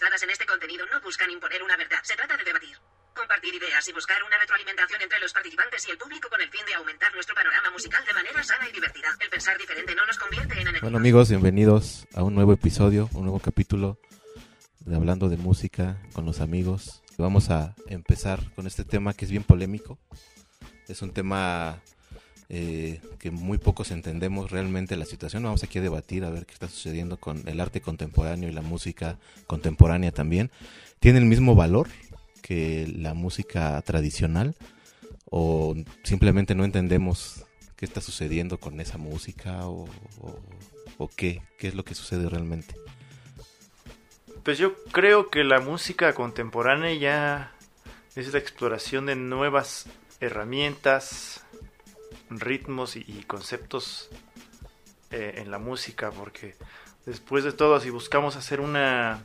opiniones dadas en este. Bueno amigos, bienvenidos a un nuevo episodio, un nuevo capítulo de Hablando de Música con los amigos. Vamos a empezar con este tema que es bien polémico. Es un tema eh, que muy pocos entendemos realmente la situación. Vamos aquí a debatir a ver qué está sucediendo con el arte contemporáneo y la música contemporánea también. ¿Tiene el mismo valor que la música tradicional? ¿O simplemente no entendemos qué está sucediendo con esa música? ¿O, o, o qué? ¿Qué es lo que sucede realmente? Pues yo creo que la música contemporánea ya es la exploración de nuevas herramientas, ritmos y, conceptos eh, en la música, porque después de todo, si buscamos hacer una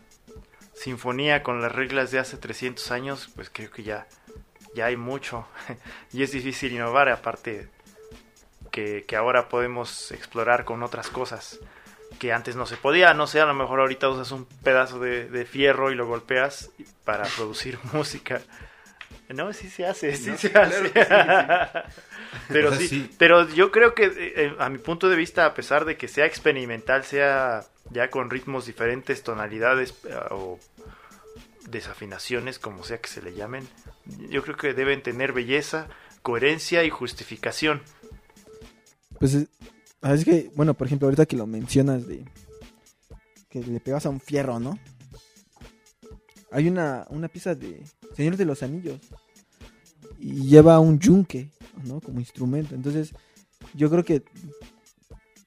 sinfonía con las reglas de hace 300 años, pues creo que ya, ya hay mucho y es difícil innovar, aparte que, ahora podemos explorar con otras cosas que antes no se podía, no sé, a lo mejor ahorita usas un pedazo de fierro y lo golpeas para producir música. No, sí se hace, sí No, se claro hace. que sí, sí. pero O sea, sí, sí. pero yo creo que eh, a mi punto de vista, a pesar de que sea experimental, sea ya con ritmos diferentes, tonalidades eh, o desafinaciones, como sea que se le llamen, yo creo que deben tener belleza, coherencia y justificación. Pues es, ah, es que, bueno, por ejemplo, ahorita que lo mencionas de que le pegas a un fierro, ¿no? Hay una, una pieza de Señor de los Anillos y lleva un yunque, ¿no? Como instrumento. Entonces, yo creo que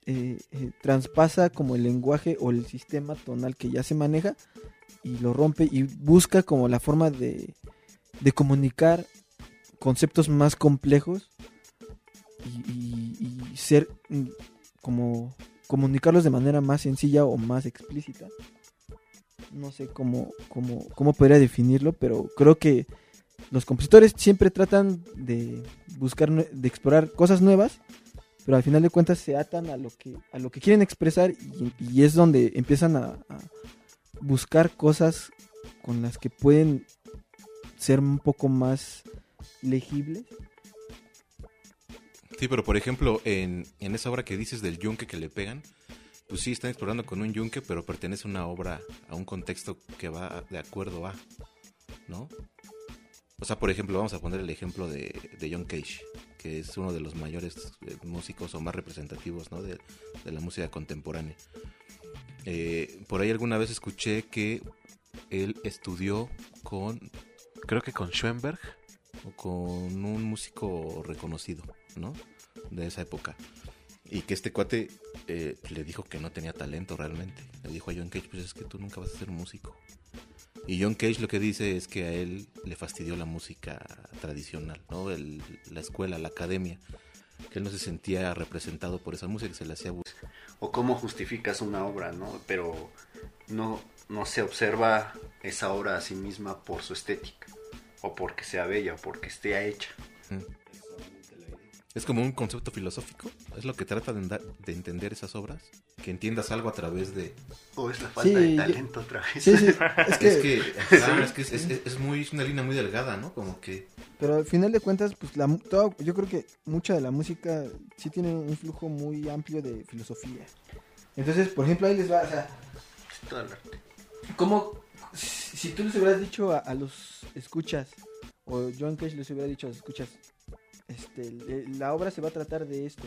eh, eh, traspasa como el lenguaje o el sistema tonal que ya se maneja y lo rompe y busca como la forma de, de comunicar conceptos más complejos y, y- ser mm, como comunicarlos de manera más sencilla o más explícita. No sé cómo, cómo, cómo podría definirlo, pero creo que los compositores siempre tratan de buscar, de explorar cosas nuevas, pero al final de cuentas se atan a lo que, a lo que quieren expresar y, es donde empiezan a, a buscar cosas con las que pueden ser un poco más legibles. Sí, pero por ejemplo, en, en esa obra que dices del yunque que le pegan, pues sí, están explorando con un yunque, pero pertenece a una obra, a un contexto que va de acuerdo a, ¿no? O sea, por ejemplo, vamos a poner el ejemplo de, de John Cage, que es uno de los mayores eh, músicos o más representativos, ¿no? De, de la música contemporánea. Eh, por ahí alguna vez escuché que él estudió con, creo que con Schoenberg, o con un músico reconocido, ¿no? De esa época. Y que este cuate eh, le dijo que no tenía talento realmente. Le dijo a John Cage, pues es que tú nunca vas a ser músico. Y John Cage lo que dice es que a él le fastidió la música tradicional, ¿no? El- la escuela, la academia. Que él no se sentía representado por esa música, que se le hacía o cómo justificas una obra, ¿no? Pero no, no se observa esa obra a sí misma por su estética, o porque sea bella, o porque esté hecha. Es como un concepto filosófico, es lo que trata de, de entender esas obras, que entiendas algo a través de... O es la falta Sí, de yo- talento otra vez. Sí, sí, es que, Es que, es, que es, es- es muy, es una línea muy delgada, ¿no? Como que... pero al final de cuentas, pues la, todo- yo creo que mucha de la música sí tiene un flujo muy amplio de filosofía. Entonces, por ejemplo, ahí les va, o sea, Todo el arte. ¿cómo, si si tú les hubieras dicho a, a los escuchas, o John Cage les hubiera dicho a los escuchas, este, la obra se va a tratar de esto,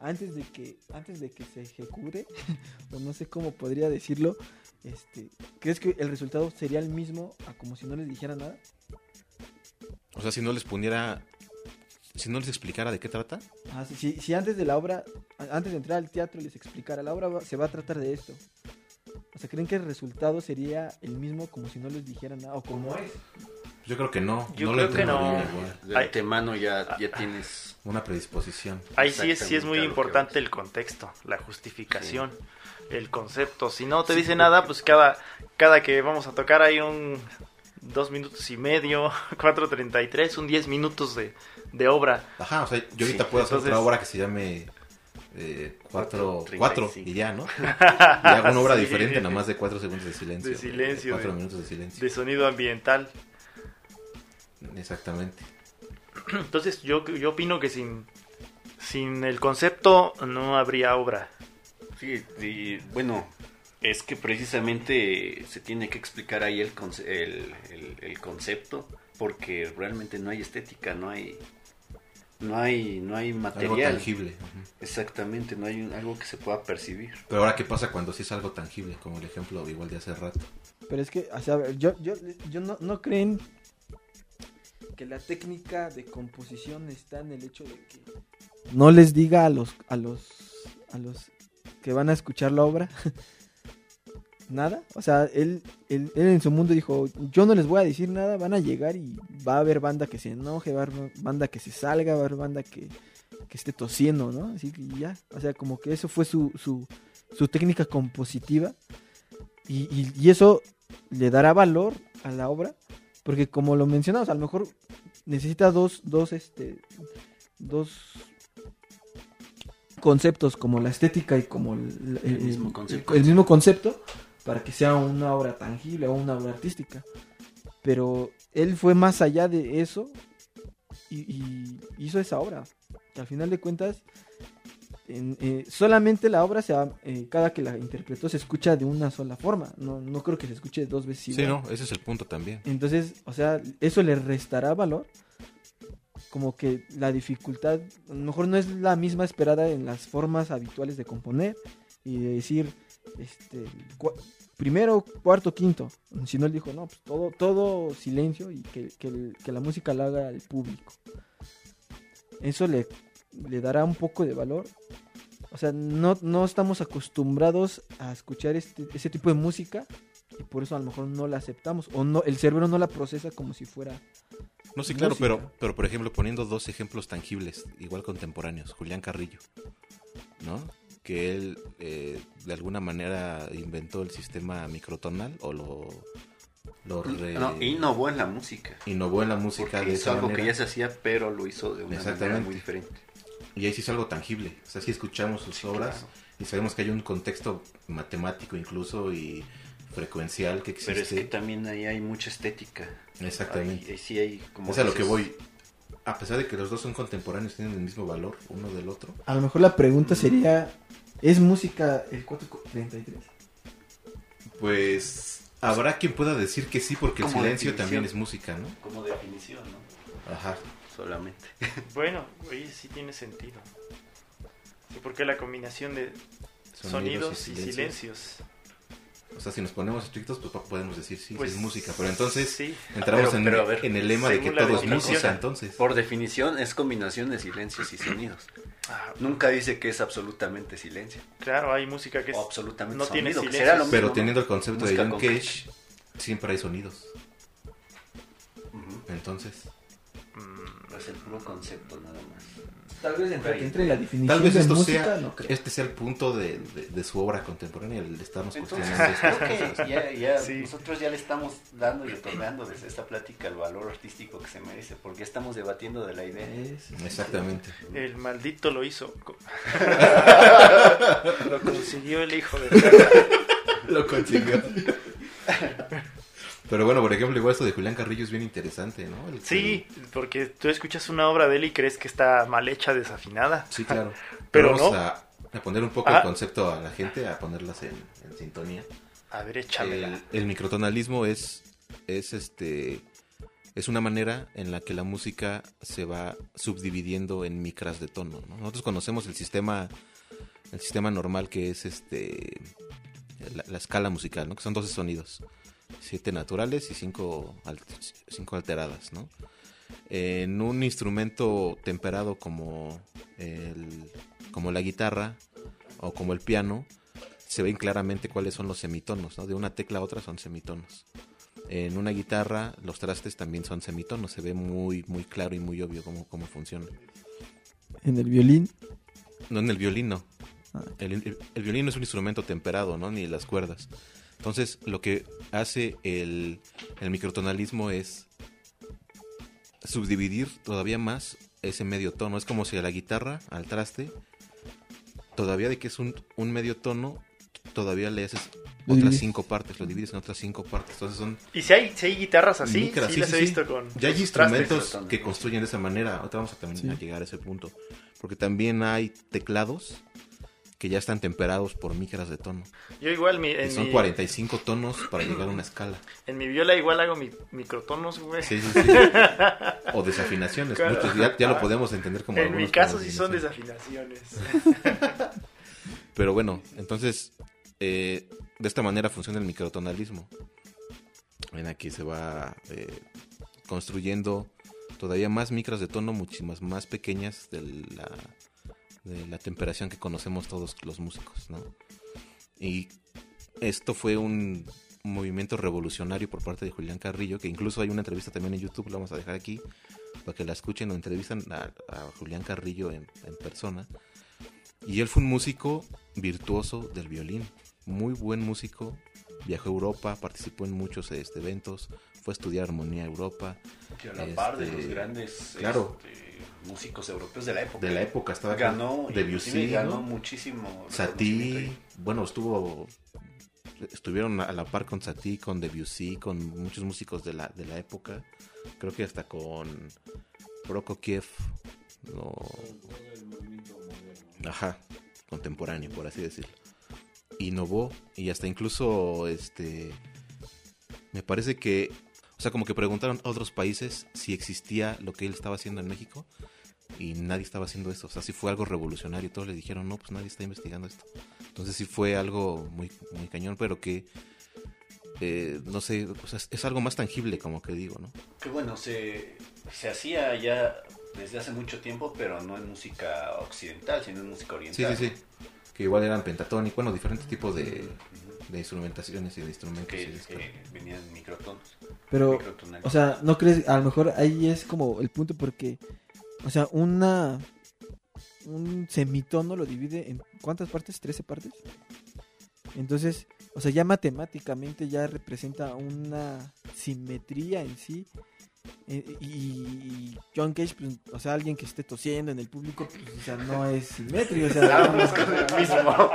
antes de que, antes de que se ejecute, o no sé cómo podría decirlo, este, ¿crees que el resultado sería el mismo a como si no les dijera nada? O sea, si no les poniera... Si no les explicara de qué trata, Ah, si, si- si antes de la obra, antes de entrar al teatro les explicara, la obra va- se va a tratar de esto. O sea, ¿creen que el resultado sería el mismo como si no les dijeran nada? O como es. Yo creo que no. Yo no creo que no. De Ay. antemano ya, ya tienes... Una predisposición. Ahí sí es, sí es muy importante el contexto, la justificación, el concepto. Si no te dice nada, pues cada, cada que vamos a tocar hay un dos minutos y medio, 4.33, un 10 minutos de, de obra. Ajá, o sea, yo ahorita Sí, puedo hacer otra obra que se llame eh, cuatro, Cuatro, cuatro, 35. y ya, ¿no? Y hago una obra Sí. diferente, nada más de cuatro segundos de silencio. De silencio, Cuatro de- minutos de silencio. De sonido ambiental. Exactamente. Entonces yo, yo opino que sin, sin el concepto no habría obra. Sí, y, bueno, es que precisamente se tiene que explicar ahí el, conce- el, el- el concepto, porque realmente no hay estética, no hay, no hay, no hay Algo material. tangible. ujú. Exactamente, no hay un- algo que se pueda percibir. Pero ahora, ¿qué pasa cuando sí es algo tangible? Como el ejemplo igual de hace rato. Pero es que, o sea, a ver, yo, yo, yo no, no creen que la técnica de composición está en el hecho de que no les diga a los, a los, a los que van a escuchar la obra nada. O sea, él, él, él en su mundo dijo, yo no les voy a decir nada, van a llegar y va a haber banda que se enoje, va a haber banda que se salga, va a haber banda que, que esté tosiendo, ¿no? Así que ya, o sea, como que eso fue su, su, su técnica compositiva y, eso le dará valor a la obra, porque como lo mencionamos, a lo mejor necesita dos, dos, este, dos conceptos como la estética y como el, El mismo concepto. el mismo concepto para que sea una obra tangible o una obra artística. Pero él fue más allá de eso y, y hizo esa obra. Que al final de cuentas, en- eh, solamente la obra, se va- eh, cada que la interpretó, se escucha de una sola forma. No, no creo que se escuche dos veces Sí, no, ese es el punto también. Entonces, o sea, eso le restará valor. Como que la dificultad, a lo mejor no es la misma esperada en las formas habituales de componer y de decir, este, primero, cuarto, quinto. Si no, él dijo, no, pues todo, todo silencio y que, que el- que la música la haga el público. Eso le, le dará un poco de valor. O sea, no, no estamos acostumbrados a escuchar este, ese tipo de música y por eso a lo mejor no la aceptamos o no el cerebro no la procesa como si fuera No, sí, claro, Música. pero, pero por ejemplo, poniendo dos ejemplos tangibles, igual contemporáneos, Julián Carrillo, ¿no? Que él eh, de alguna manera inventó el sistema microtonal o lo, lo re- No, innovó en la música. innovó en la música Porque de hizo esa algo que ya se hacía, pero lo hizo de una manera muy diferente. Y ahí sí es algo tangible. O sea, sí escuchamos sus Sí, obras claro. y sabemos que hay un contexto matemático incluso y frecuencial que existe. Pero es que también ahí hay mucha estética. Exactamente. Ahí, ahí sí hay como es a lo que voy. A pesar de que los dos son contemporáneos, tienen el mismo valor uno del otro. a lo mejor la pregunta sería ¿es música el 433? Pues habrá quien pueda decir que sí, porque el silencio definición. también es música, ¿no? Como definición, ¿no? Ajá. Solamente. Bueno, oye, sí tiene sentido. Porque la combinación de sonidos, y, silencios. O sea, si nos ponemos estrictos, pues po- podemos decir sí, sí Pues, es música. Pero entonces sí. entramos Pero- en, pero a ver, en el lema de que todo es música, entonces. Por definición es combinación de silencios y sonidos. Ah, Nunca dice que es absolutamente silencio. claro, hay música que es... O absolutamente no tiene sonido. que silencios. será lo mismo, Pero teniendo el concepto de John Cage, siempre hay sonidos. Entonces, mm, Es el puro concepto nada más. Tal vez entre, entre la definición tal vez de esto música, sea, no creo. este sea el punto de, de- de su obra contemporánea, el de estarnos Entonces, cuestionando estas creo cosas. que ya, ya Sí. nosotros ya le estamos dando y otorgando desde esta plática el valor artístico que se merece, porque estamos debatiendo de la idea. Es- Exactamente. el maldito lo hizo. Lo consiguió el hijo de... Lo consiguió. Pero bueno, por ejemplo, igual esto de Julián Carrillo es bien interesante, ¿no? El Sí, porque tú escuchas una obra de él y crees que está mal hecha, desafinada. Sí, claro. Pero vamos no. a, a poner un poco Ajá. el concepto a la gente, a ponerlas en, en sintonía. A ver, échamela. El, el microtonalismo es, es este es una manera en la que la música se va subdividiendo en micras de tono. ¿no? Nosotros conocemos el sistema el sistema normal que es este la, la escala musical, ¿no? que son 12 sonidos, siete naturales y cinco, cinco alteradas. ¿no? En un instrumento temperado como el, como la guitarra o como el piano, se ven claramente cuáles son los semitonos, ¿no? De una tecla a otra son semitonos. En una guitarra los trastes también son semitonos, se ve muy muy claro y muy obvio cómo, cómo funciona. En el violín. No en el violín, no. Ah. El, el- el violín no es un instrumento temperado, ¿no? Ni las cuerdas. Entonces, lo que hace el, el microtonalismo es subdividir todavía más ese medio tono. Es como si a la guitarra, al traste, todavía de que es un, un medio tono, todavía le haces otras divides. cinco partes, lo divides en otras cinco partes. Entonces son Y si hay, si hay guitarras así, micras, sí, sí, las sí, he sí. visto con. Ya hay instrumentos trastes. que construyen de esa manera. Ahorita vamos a también Sí. a llegar a ese punto. Porque también hay teclados que ya están temperados por micras de tono. Yo igual mi, Y en, son mi, 45 tonos para llegar a una escala. en mi viola igual hago mi, microtonos, güey. Sí, sí, sí. O desafinaciones. Claro. Muchos ya, ya lo podemos entender como en mi caso sí son desafinaciones. desafinaciones. Pero bueno, entonces, eh, de esta manera funciona el microtonalismo. Ven aquí se va eh, construyendo todavía más micras de tono, muchísimas más pequeñas de la, de la temperación que conocemos todos los músicos, ¿no? Y esto fue un movimiento revolucionario por parte de Julián Carrillo, que incluso hay una entrevista también en YouTube, la vamos a dejar aquí, para que la escuchen o entrevistan a, a Julián Carrillo en, en persona. Y él fue un músico virtuoso del violín, muy buen músico, viajó a Europa, participó en muchos este, eventos, fue a estudiar armonía a Europa, Que a la par de Este, los grandes claro. este, músicos europeos de la época. de la época estaba con Ganó, Debussy, ganó ¿no? muchísimo. Satie, bueno, estuvo estuvieron a la par con Satie, con Debussy, con muchos músicos de la, de la época, creo que hasta con Prokofiev, no, ajá, contemporáneo, por así decirlo. Innovó y hasta incluso, este, me parece que, o sea, como que preguntaron a otros países si existía lo que él estaba haciendo en México y nadie estaba haciendo eso. O sea, sí fue algo revolucionario. Todos le dijeron, no, pues nadie está investigando esto. Entonces sí fue algo muy, muy cañón, pero que, eh, no sé, o sea, es, algo más tangible, como que digo, ¿no? Que bueno, se, se hacía ya desde hace mucho tiempo, pero no en música occidental, sino en música Sí, oriental. sí, sí. Que igual eran pentatónicos, bueno, diferentes tipos de. De instrumentaciones y de instrumentos. y Que, de escala. que venían en microtonos. Pero, o sea, ¿no crees? A lo mejor ahí es como el punto porque, o sea, una... Un semitono lo divide en... ¿Cuántas partes? ¿13 partes? Entonces, o sea, ya matemáticamente ya representa una simetría en sí. Eh, Y, y John Cage, pues, o sea, alguien que esté tosiendo en el público, pues, o sea, no es simétrico. O sea, Vamos con el mismo.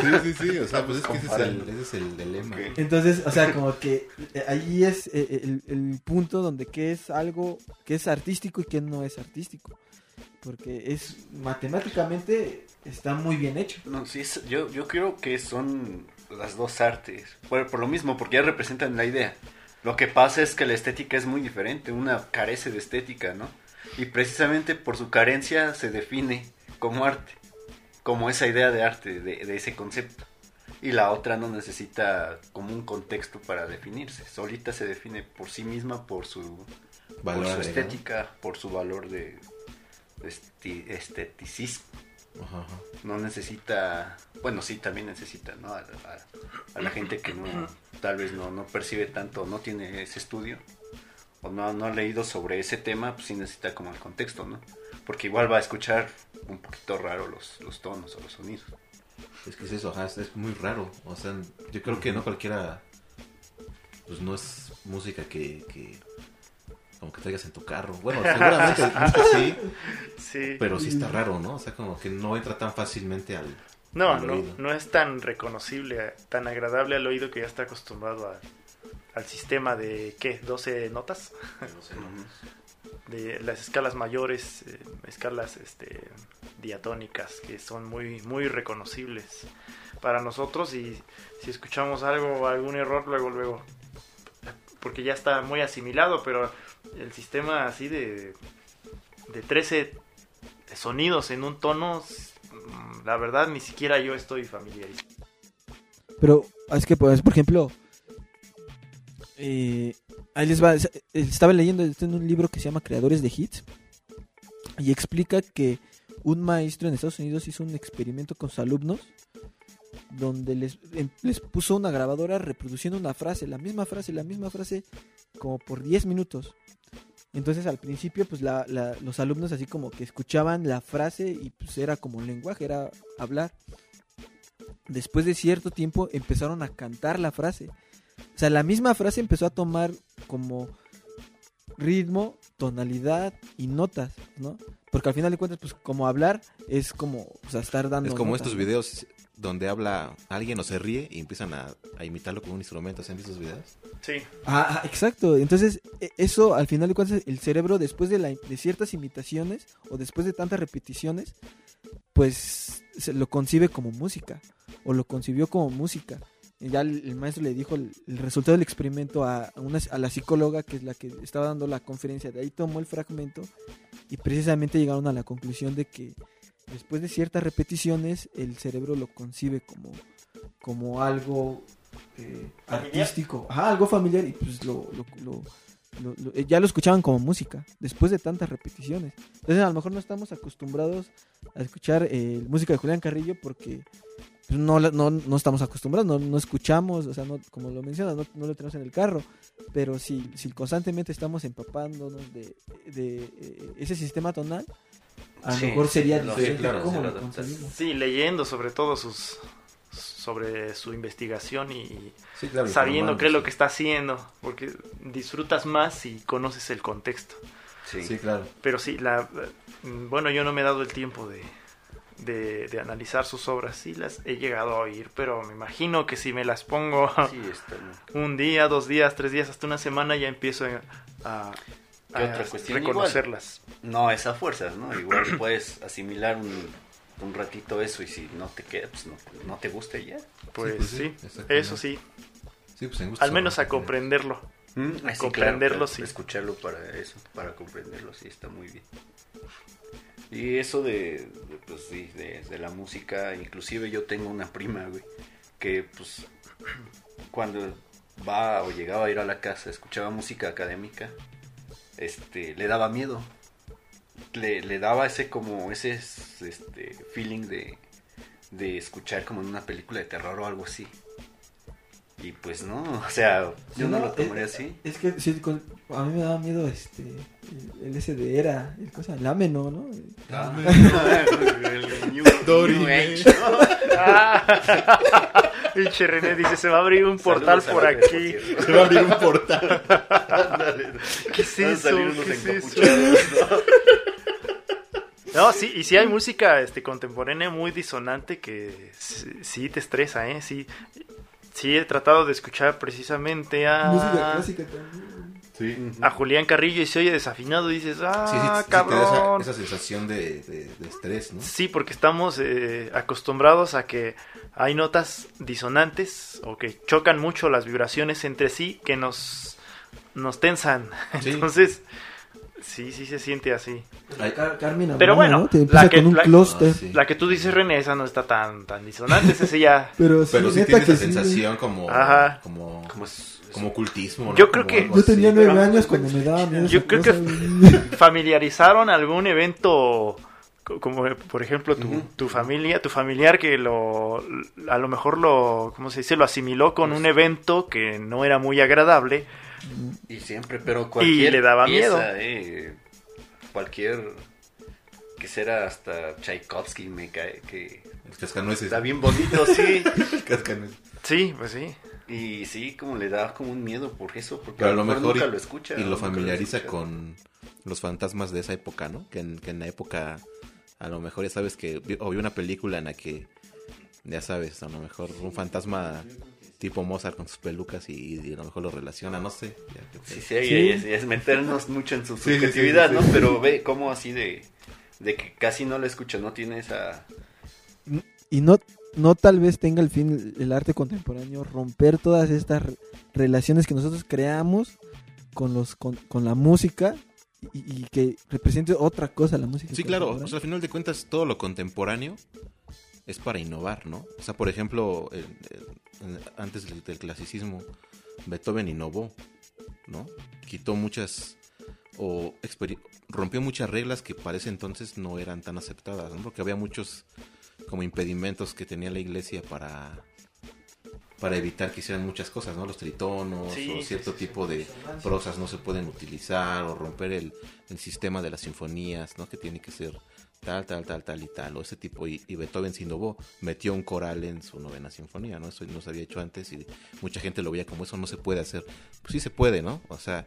Sí, sí, sí, o sea, pues es que ese es el, ese es el dilema. Entonces, o sea, como que eh, ahí es eh, el, el punto donde que es algo que es artístico y que no es artístico. Porque es matemáticamente está muy bien hecho. No, sí, es- yo, yo creo que son las dos artes. Por, por lo mismo, porque ya representan la idea. Lo que pasa es que la estética es muy diferente. Una carece de estética, ¿no? Y precisamente por su carencia se define como arte. Como esa idea de arte, de, de ese concepto. Y la otra no necesita como un contexto para definirse. Solita se define por sí misma, por su, Valor por su agregado. estética, por su valor de esti- esteticismo Ajá, ajá. no necesita, bueno, sí, también necesita, ¿no? A, a- a la gente que no, tal vez no, no percibe tanto, no tiene ese estudio, o no, no ha leído sobre ese tema, pues sí necesita como el contexto, ¿no? Porque igual va a escuchar un poquito raro los, los tonos o los sonidos. Es que es eso, ajá, es- muy raro. O sea, yo creo que no cualquiera, pues no es música que, que como que traigas en tu carro. Bueno, seguramente sí, Sí. pero sí está raro, ¿no? O sea, como que no entra tan fácilmente al... No, al no, oído. no es tan reconocible, tan agradable al oído que ya está acostumbrado a- al sistema de, ¿qué? ¿12 notas? De las escalas mayores, eh, escalas este, diatónicas, que son muy, muy reconocibles para nosotros y si escuchamos algo, algún error, luego, luego, porque ya está muy asimilado, pero el sistema así de, de 13 sonidos en un tono, mm, la verdad ni siquiera yo estoy familiarizado. Pero es que, pues, por ejemplo, eh, ahí les es- Estaba leyendo en un libro que se llama Creadores de Hits y explica que un maestro en Estados Unidos hizo un experimento con sus alumnos donde les, em- les puso una grabadora reproduciendo una frase, la misma frase, la misma frase, como por 10 minutos. Entonces al principio, pues la- la- los alumnos así como que escuchaban la frase y pues era como un lenguaje, era hablar. Después de cierto tiempo empezaron a cantar la frase. O sea, la misma frase empezó a tomar como ritmo tonalidad y notas, ¿no? Porque al final de cuentas, pues como hablar es como, o sea, estar dando Es como notas, estos videos donde habla alguien o se ríe y empiezan a, a imitarlo con un instrumento. ¿Se han visto esos videos? Sí. Ah, ah, exacto. Entonces, e- eso al final de cuentas, el cerebro, después de, la, de ciertas imitaciones o después de tantas repeticiones, pues se lo concibe como música o lo concibió como música. Y ya el, el maestro le dijo el, el resultado del experimento a, a una, a la psicóloga, que es la que estaba dando la conferencia. De ahí tomó el fragmento y precisamente llegaron a la conclusión de que después de ciertas repeticiones, el cerebro lo concibe como, como algo eh, artístico, Ajá, algo familiar y pues lo, lo- lo- lo- eh, ya lo escuchaban como música después de tantas repeticiones. Entonces a lo mejor no estamos acostumbrados a escuchar eh, música de Julián Carrillo porque pues, no, no, no estamos acostumbrados, no, no escuchamos, o sea, no, como lo mencionas, no, no lo tenemos en el carro, pero si, si constantemente estamos empapándonos de, de, eh, ese sistema tonal, a lo Sí, mejor sería lo- diferente claro, cómo lo. Sí, leyendo sobre todo sus sobre su investigación y Sí, claro. sabiendo qué es lo que está haciendo, porque disfrutas más si conoces el contexto. Sí. Sí, claro. Pero sí, la, mm, bueno, yo no me he dado el tiempo de, de, de analizar sus obras. Sí las he llegado a oír, pero me imagino que si me las pongo Sí, un día, dos días, tres días, hasta una semana, ya empiezo a, a- ¿Qué a otra cuestión? reconocerlas. No, es a fuerzas, ¿no? Igual puedes asimilar un, un ratito eso y si no te queda, pues no, no te gusta ya. Pues pues sí, sí, exactamente. eso sí, Sí, pues al menos a comprenderlo. Mm, así, Comprenderlo, claro, sí. Escucharlo para eso, para comprenderlo, sí, está muy bien. Y eso de, de, pues sí, de, de la música, inclusive yo tengo una prima, güey, que pues cuando va o llegaba a ir a la casa, escuchaba música académica, este, le daba miedo. Le, le daba ese como, ese este, feeling de, de escuchar como en una película de terror o algo así. Y pues no, o sea, yo no, lo tomaría eh, así. Es que sí, con- a mí me daba miedo este el, el ese de era, el cosa, el ameno, ¿no? Ah, El New- Dory, New Age, ¿no? Ah, Pinche René dice, se va a abrir un portal Saludos por aquí. Por Se va a abrir un portal. ¿Qué es eso? ¿Qué es eso? ¿no? No, sí, y sí hay música este, contemporánea muy disonante que sí, sí te estresa, ¿eh? Sí, sí he tratado de escuchar precisamente Música a, clásica también. Sí. a Julián Carrillo y se oye desafinado y dices, ah, Sí, sí, sí, te cabrón. da esa, esa sensación de, de- de estrés, ¿no? Sí, porque estamos eh, acostumbrados a que hay notas disonantes o que chocan mucho las vibraciones entre sí que nos, nos tensan. Sí. Entonces, sí, sí se siente así. Ay. Car- Carmen Pero Abraham, bueno, ¿no? Te la que- con un la- clúster. Ah, sí. La que tú dices, René, esa no está tan, tan disonante, esa sí ya... Pero sí, Pero sí neta tiene que esa sí. sensación como, Ajá. como, Como es- como ocultismo. ¿no? Yo creo Como que- Yo tenía nueve pero- años cuando me daba miedo. Yo esa creo cosa, que- familiarizaron algún evento co- como por ejemplo tu, Ujú. tu familia tu familiar que lo a lo mejor lo cómo se dice lo asimiló con un evento que no era muy agradable Y siempre, pero cualquier le daba pieza, miedo. eh, cualquier que será hasta Tchaikovsky me cae que cascanueces. está bien bonito, sí. Cascanueces. sí pues sí Y sí, como le da como un miedo por eso, porque Pero a lo mejor nunca y, lo escucha. y lo familiariza con los fantasmas de esa época, ¿no? Que en, que en la época, a lo mejor ya sabes que o vi una película en la que, ya sabes, a lo mejor un fantasma tipo Mozart con sus pelucas y, y a lo mejor lo relaciona, no sé. ya Sí, sí, Es, es meternos mucho en su Sí, sí, sí, subjetividad, sí, ¿no? sí. Pero ve cómo así de, de que casi no la escucha, no tiene esa... Y no, no tal vez tenga el fin el arte contemporáneo romper todas estas re- relaciones que nosotros creamos con los con, con la música y, que represente otra cosa la música. Sí, claro. O sea, al final de cuentas, todo lo contemporáneo es para innovar, ¿no? O sea, por ejemplo, el- el- antes del, clasicismo, Beethoven innovó, ¿no? Quitó muchas o rompió muchas reglas que para ese entonces no eran tan aceptadas, ¿no? Porque había muchos como impedimentos que tenía la iglesia para para evitar que hicieran muchas cosas, ¿no? Los tritonos Sí, o cierto sí, sí. tipo de prosas no se pueden utilizar o romper el, el sistema de las sinfonías, ¿no? Que tiene que ser tal, tal, tal, tal y tal, o ese tipo, y, Beethoven se innovó, metió un coral en su novena sinfonía, ¿no? Eso no se había hecho antes y mucha gente lo veía como eso no se puede hacer. Pues sí se puede, ¿no? O sea,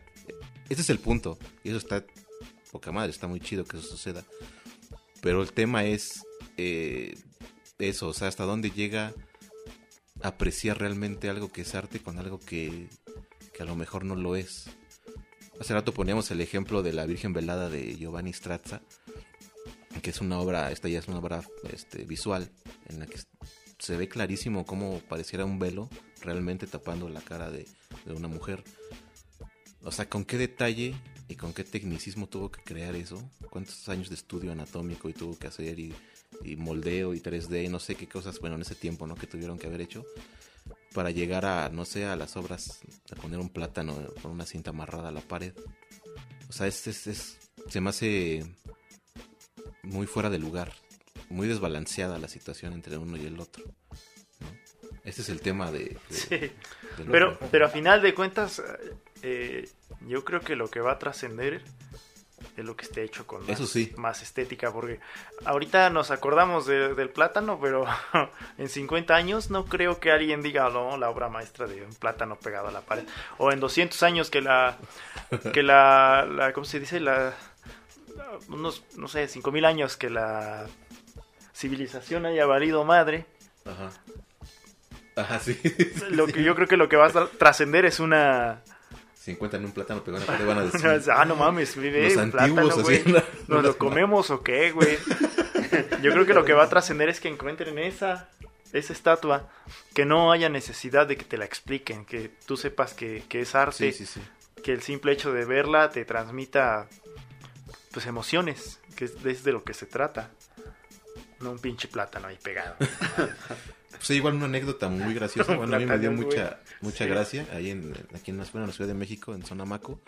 ese es el punto, y eso está poca madre, está muy chido que eso suceda. Pero el tema es eh, eso, o sea, hasta dónde llega apreciar realmente algo que es arte con algo que, que a lo mejor no lo es. Hace rato poníamos el ejemplo de la Virgen Velada de Giovanni Strazza, que es una obra, esta ya es una obra este, visual, en la que se ve clarísimo cómo pareciera un velo realmente tapando la cara de, de una mujer. O sea, con qué detalle y con qué tecnicismo tuvo que crear eso, cuántos años de estudio anatómico y tuvo que hacer y, y moldeo y 3D y no sé qué cosas, bueno, en ese tiempo, ¿no? Que tuvieron que haber hecho para llegar a, no sé, a las obras de poner un plátano con una cinta amarrada a la pared. O sea, es, es, es- se me hace muy fuera de lugar, muy desbalanceada la situación entre uno y el otro. ¿no? Este es el tema de... de- Sí. Pero, pero a final de cuentas, eh, yo creo que lo que va a trascender es lo que esté hecho con más, Eso sí. más estética, porque ahorita nos acordamos de- del plátano, pero en 50 años no creo que alguien diga, no, la obra maestra de un plátano pegado a la pared. O en 200 años que la, que la, la ¿cómo se dice? La, unos, no sé, 5000 años que la civilización haya valido madre. Ajá. Ajá, sí. Lo que yo creo que lo que va a tra- trascender es una... Si encuentran un plátano pared van a decir... ah, no mames, vive Los antiguos plátano, güey. la- ¿Nos lo comemos o qué, güey? Yo creo que lo que va a trascender es que encuentren esa, esa estatua, que no haya necesidad de que te la expliquen, que tú sepas que, que es arte, Sí, sí, sí. que el simple hecho de verla te transmita pues emociones, que es de, es de lo que se trata. No un pinche plátano ahí pegado. Pues igual una anécdota muy graciosa. Bueno, a mí me dio mucha, mucha Sí. gracia ahí en, aquí en la, bueno, en la Ciudad de México, en Sonamaco,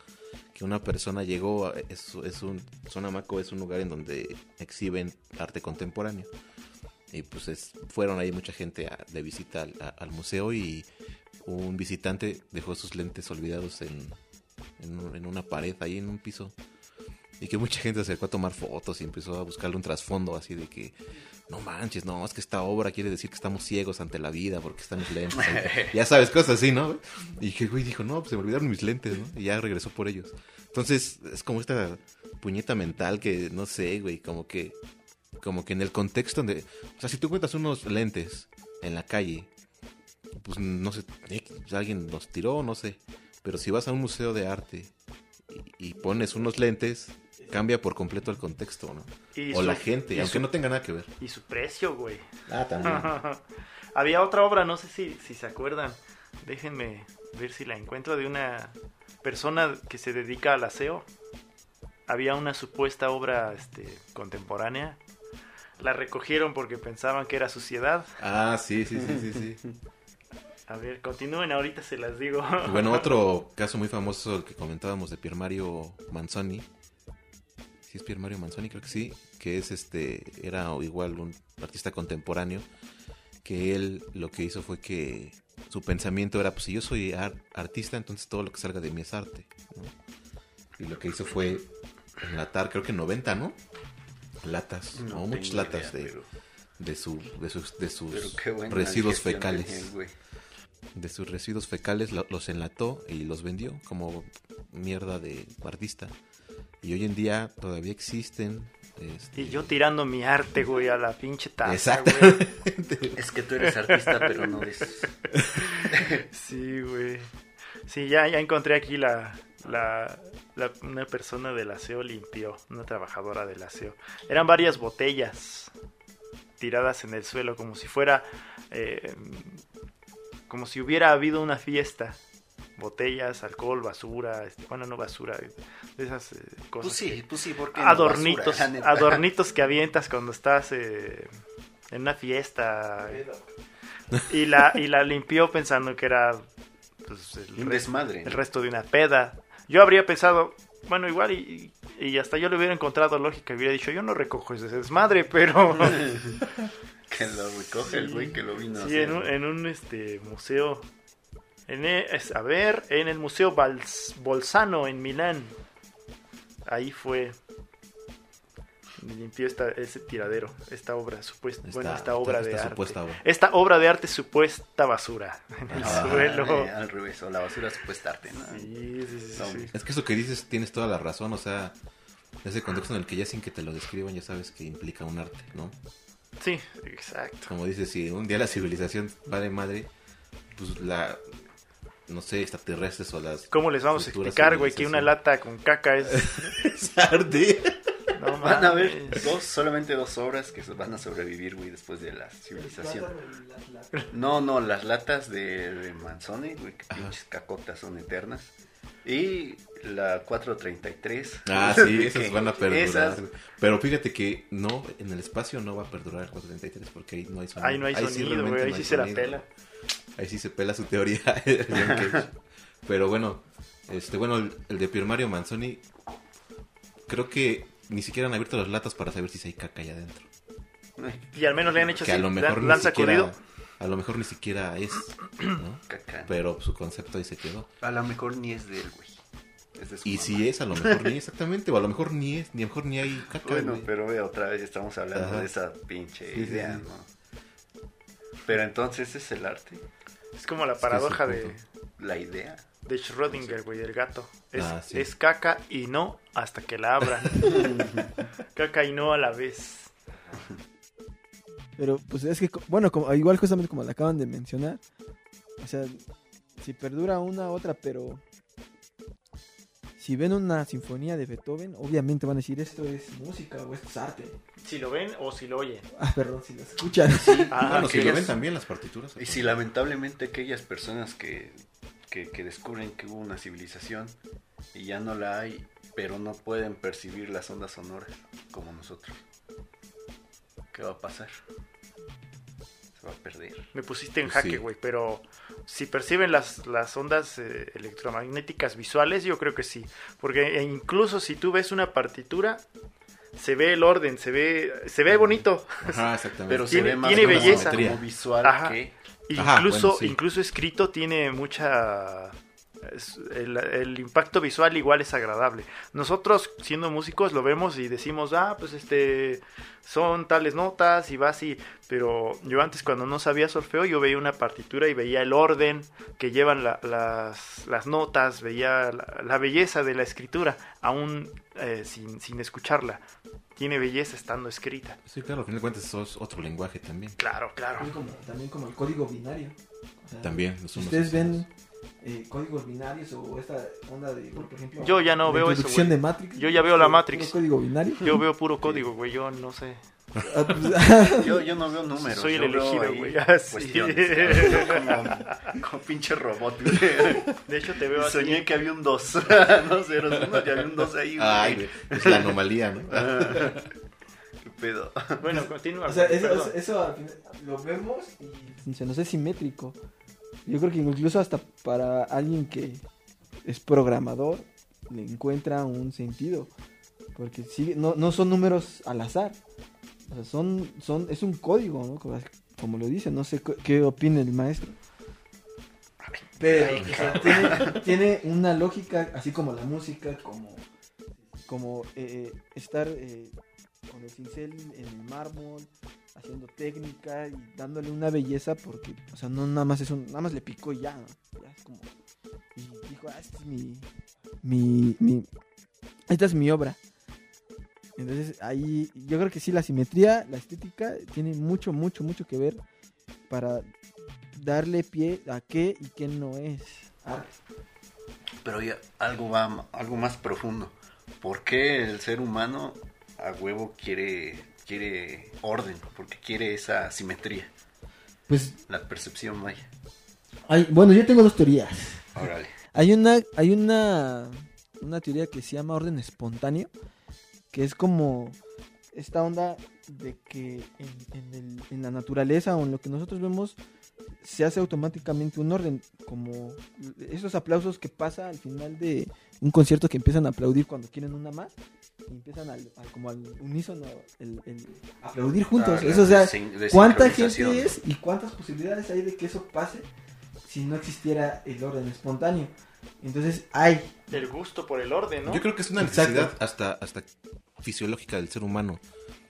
que una persona llegó, a- es, es un, Sonamaco es un lugar en donde exhiben arte contemporáneo. Y pues es- fueron ahí mucha gente a- de visita al, a- al museo y un visitante dejó sus lentes olvidados en, en una pared, ahí en un piso. Y que mucha gente se acercó a tomar fotos y empezó a buscarle un trasfondo así de que, no manches, no, es que esta obra quiere decir que estamos ciegos ante la vida porque están mis lentes. ahí". ya sabes, cosas así, ¿no? Y que güey dijo, no, pues se me olvidaron mis lentes, ¿no? Y ya regresó por ellos. Entonces, es como esta puñeta mental que, no sé, güey, como que, como que en el contexto donde, o sea, si tú encuentras unos lentes en la calle, pues no sé, alguien los tiró, no sé. Pero si vas a un museo de arte y, y pones unos lentes, cambia por completo el contexto, ¿no? Y o su- la gente, aunque su- no tenga nada que ver. Y su precio, güey. Ah, también. Había otra obra, no sé si, si se acuerdan. Déjenme ver si la encuentro de una persona que se dedica al aseo. Había una supuesta obra este, contemporánea. La recogieron porque pensaban que era suciedad. Ah, sí, sí, sí, sí, sí. A ver, continúen, ahorita se las digo. Bueno, otro caso muy famoso, el que comentábamos de Pier Mario Manzoni. Sí, es Pier Mario Manzoni, creo que sí. Que es este, era igual un artista contemporáneo. Que él lo que hizo fue que su pensamiento era: pues si yo soy ar- artista, entonces todo lo que salga de mí es arte. ¿no? Y lo que hizo fue enlatar, creo que 90, ¿no? Latas, No o muchas latas idea, de, pero- de, su, de sus, de sus residuos fecales tenía de sus residuos fecales lo- los enlató y los vendió como mierda de artista. Y hoy en día todavía existen. este, Y yo tirando mi arte, güey, a la pinche taza, Exacto. Es que tú eres artista, pero no eres. Sí, güey. Sí, ya, ya encontré aquí la, la, la- Una persona del aseo limpió, una trabajadora del aseo. Eran varias botellas tiradas en el suelo, como si fuera... eh, como si hubiera habido una fiesta. Botellas, alcohol, basura, este, bueno, no basura, de esas eh, cosas. Pues sí, pues sí, porque. adornitos, adornitos que avientas cuando estás eh, en una fiesta. Y la, y la limpió pensando que era pues, el, Un re- desmadre. el resto de una peda. Yo habría pensado, bueno, igual y, y hasta yo le hubiera encontrado lógica hubiera dicho, yo no recojo ese desmadre, pero Que lo recoge el güey que lo vino a sí, hacer. en un, en un, este museo, en e- es- a ver, en el Museo Bals- Bolzano en Milán. Ahí fue. me limpió esta, ese tiradero, esta obra supuesta, bueno, esta Esta- obra esta de arte. supuesta obra. Esta obra de arte supuesta basura en el Ah, suelo. eh, al revés, o la basura supuesta arte, ¿no? Sí, sí, sí, No, sí. Es que eso que dices tienes toda la razón, o sea, ese contexto en el que ya sin que te lo describan ya sabes que implica un arte, ¿no? Sí, exacto. Como dices, si un día la civilización va de madre, pues la, no sé, extraterrestres o las... ¿Cómo les vamos a explicar, güey, que una lata con caca es... Es arte. No Van a haber dos, solamente dos obras que van a sobrevivir, güey, después de la civilización. No, no, las latas de, de Manzoni, güey, que pinches cacotas son eternas. Y la 433. Ah, sí, esas van a perdurar. esas-. Pero fíjate que no, en el espacio no va a perdurar el 433 porque ahí no hay sonido. Ahí no hay sí sonido, güey, ahí no sí hay se la pela. Ahí sí se pela su teoría. de John Cage. Pero bueno, este, bueno, el, el de Pier Mario Manzoni, creo que ni siquiera han abierto las latas para saber si hay caca allá adentro. Y al menos le han hecho Que así, a lo mejor ni le han siquiera, a lo mejor ni siquiera es, ¿no? Caca. Pero su concepto ahí se quedó. A lo mejor ni es de él, güey. Y mamá. si es, a lo mejor ni exactamente, o a lo mejor ni es, ni a lo mejor ni hay caca. Bueno, güey. pero ve, otra vez estamos hablando Ajá. de esa pinche Sí, sí, idea, sí. ¿no? Pero entonces es el arte, Es como la Es que ese paradoja de, la idea. de Schrödinger, güey, el gato. Es, Ah, sí. es caca y no hasta que la abran. caca y no a la vez. Pero pues es que, bueno, como, igual justamente como le acaban de mencionar, o sea, si perdura una otra, pero si ven una sinfonía de Beethoven, obviamente van a decir esto es música o esto es arte. Si lo ven o si lo oyen. Ah, perdón, si lo escuchan. Ah, bueno, si lo ven también las partituras. Y si lamentablemente aquellas personas que, que, que descubren que hubo una civilización y ya no la hay, pero no pueden percibir las ondas sonoras como nosotros, ¿qué va a pasar? Se va a perder. Me pusiste en jaque, sí. güey, pero si perciben las, las ondas eh, electromagnéticas visuales, yo creo que sí. Porque e incluso si tú ves una partitura, se ve el orden, se ve, se ve bonito. Ajá, exactamente. Pero Tiene- se ve más tiene como, belleza. como visual Ajá. que... Ajá, Incluso, bueno, sí. incluso escrito tiene mucha... es- El, el impacto visual igual es agradable. Nosotros, siendo músicos, lo vemos y decimos, ah, pues este, son tales notas y va así. Pero yo antes, cuando no sabía solfeo, yo veía una partitura y veía el orden que llevan la- las, las notas, veía la, la belleza de la escritura, aún eh, sin, sin escucharla. Tiene belleza estando escrita. Sí, claro, al final de cuentas eso es otro lenguaje también. Claro, claro. También como, también como el código binario. O sea, También. Ustedes sistemas. ven eh, códigos binarios o esta onda de, por ejemplo, Yo ya no la veo eso, de Matrix. Yo ya veo la Matrix. código binario. Yo veo puro código, güey, yo no sé. Ah, pues, Yo, yo no veo números. Soy el elegido, güey. Ah, sí. como, como pinche robot. güey. De hecho, te veo así. Soñé que había un 2. no uno, y había un 2 ahí. güey. Ay, es la anomalía, ¿no? Qué pedo. Bueno, continúa. o sea, eso, eso- eso al final lo vemos y se nos es simétrico. Yo creo que incluso hasta para alguien que es programador le encuentra un sentido. Porque sigue, no, no son números al azar. O sea, son, son, es un código, ¿no? Como, lo dice, no sé qué opina el maestro. Pero tiene, una lógica, así como la música, como, como eh, estar eh, con el cincel en el mármol, haciendo técnica y dándole una belleza porque, o sea, no nada más es un, nada más le picó y ya, es como, y dijo, ah, esta es mi, mi, mi, esta es mi obra. Entonces ahí yo creo que sí la simetría, la estética tiene mucho, mucho, mucho que ver para darle pie a qué y qué no es. Pero ya algo va algo más profundo. ¿Por qué el ser humano a huevo quiere quiere orden? Porque quiere esa simetría, Pues, la percepción vaya. hay, bueno, yo tengo dos teorías. Órale. Hay una, hay una, una teoría que se llama orden espontáneo, que es como esta onda de que en, en el- en la naturaleza o en lo que nosotros vemos se hace automáticamente un orden, como esos aplausos que pasa al final de un concierto que empiezan a aplaudir cuando quieren una más, y empiezan al, al- como al unísono, el, el aplaudir juntos. Ah, Eso, o sea, ¿Cuánta gente es y cuántas posibilidades hay de que eso pase si no existiera el orden espontáneo? Entonces hay. El gusto por el orden, ¿no? Yo creo que es una Exacto. necesidad hasta, hasta fisiológica del ser humano.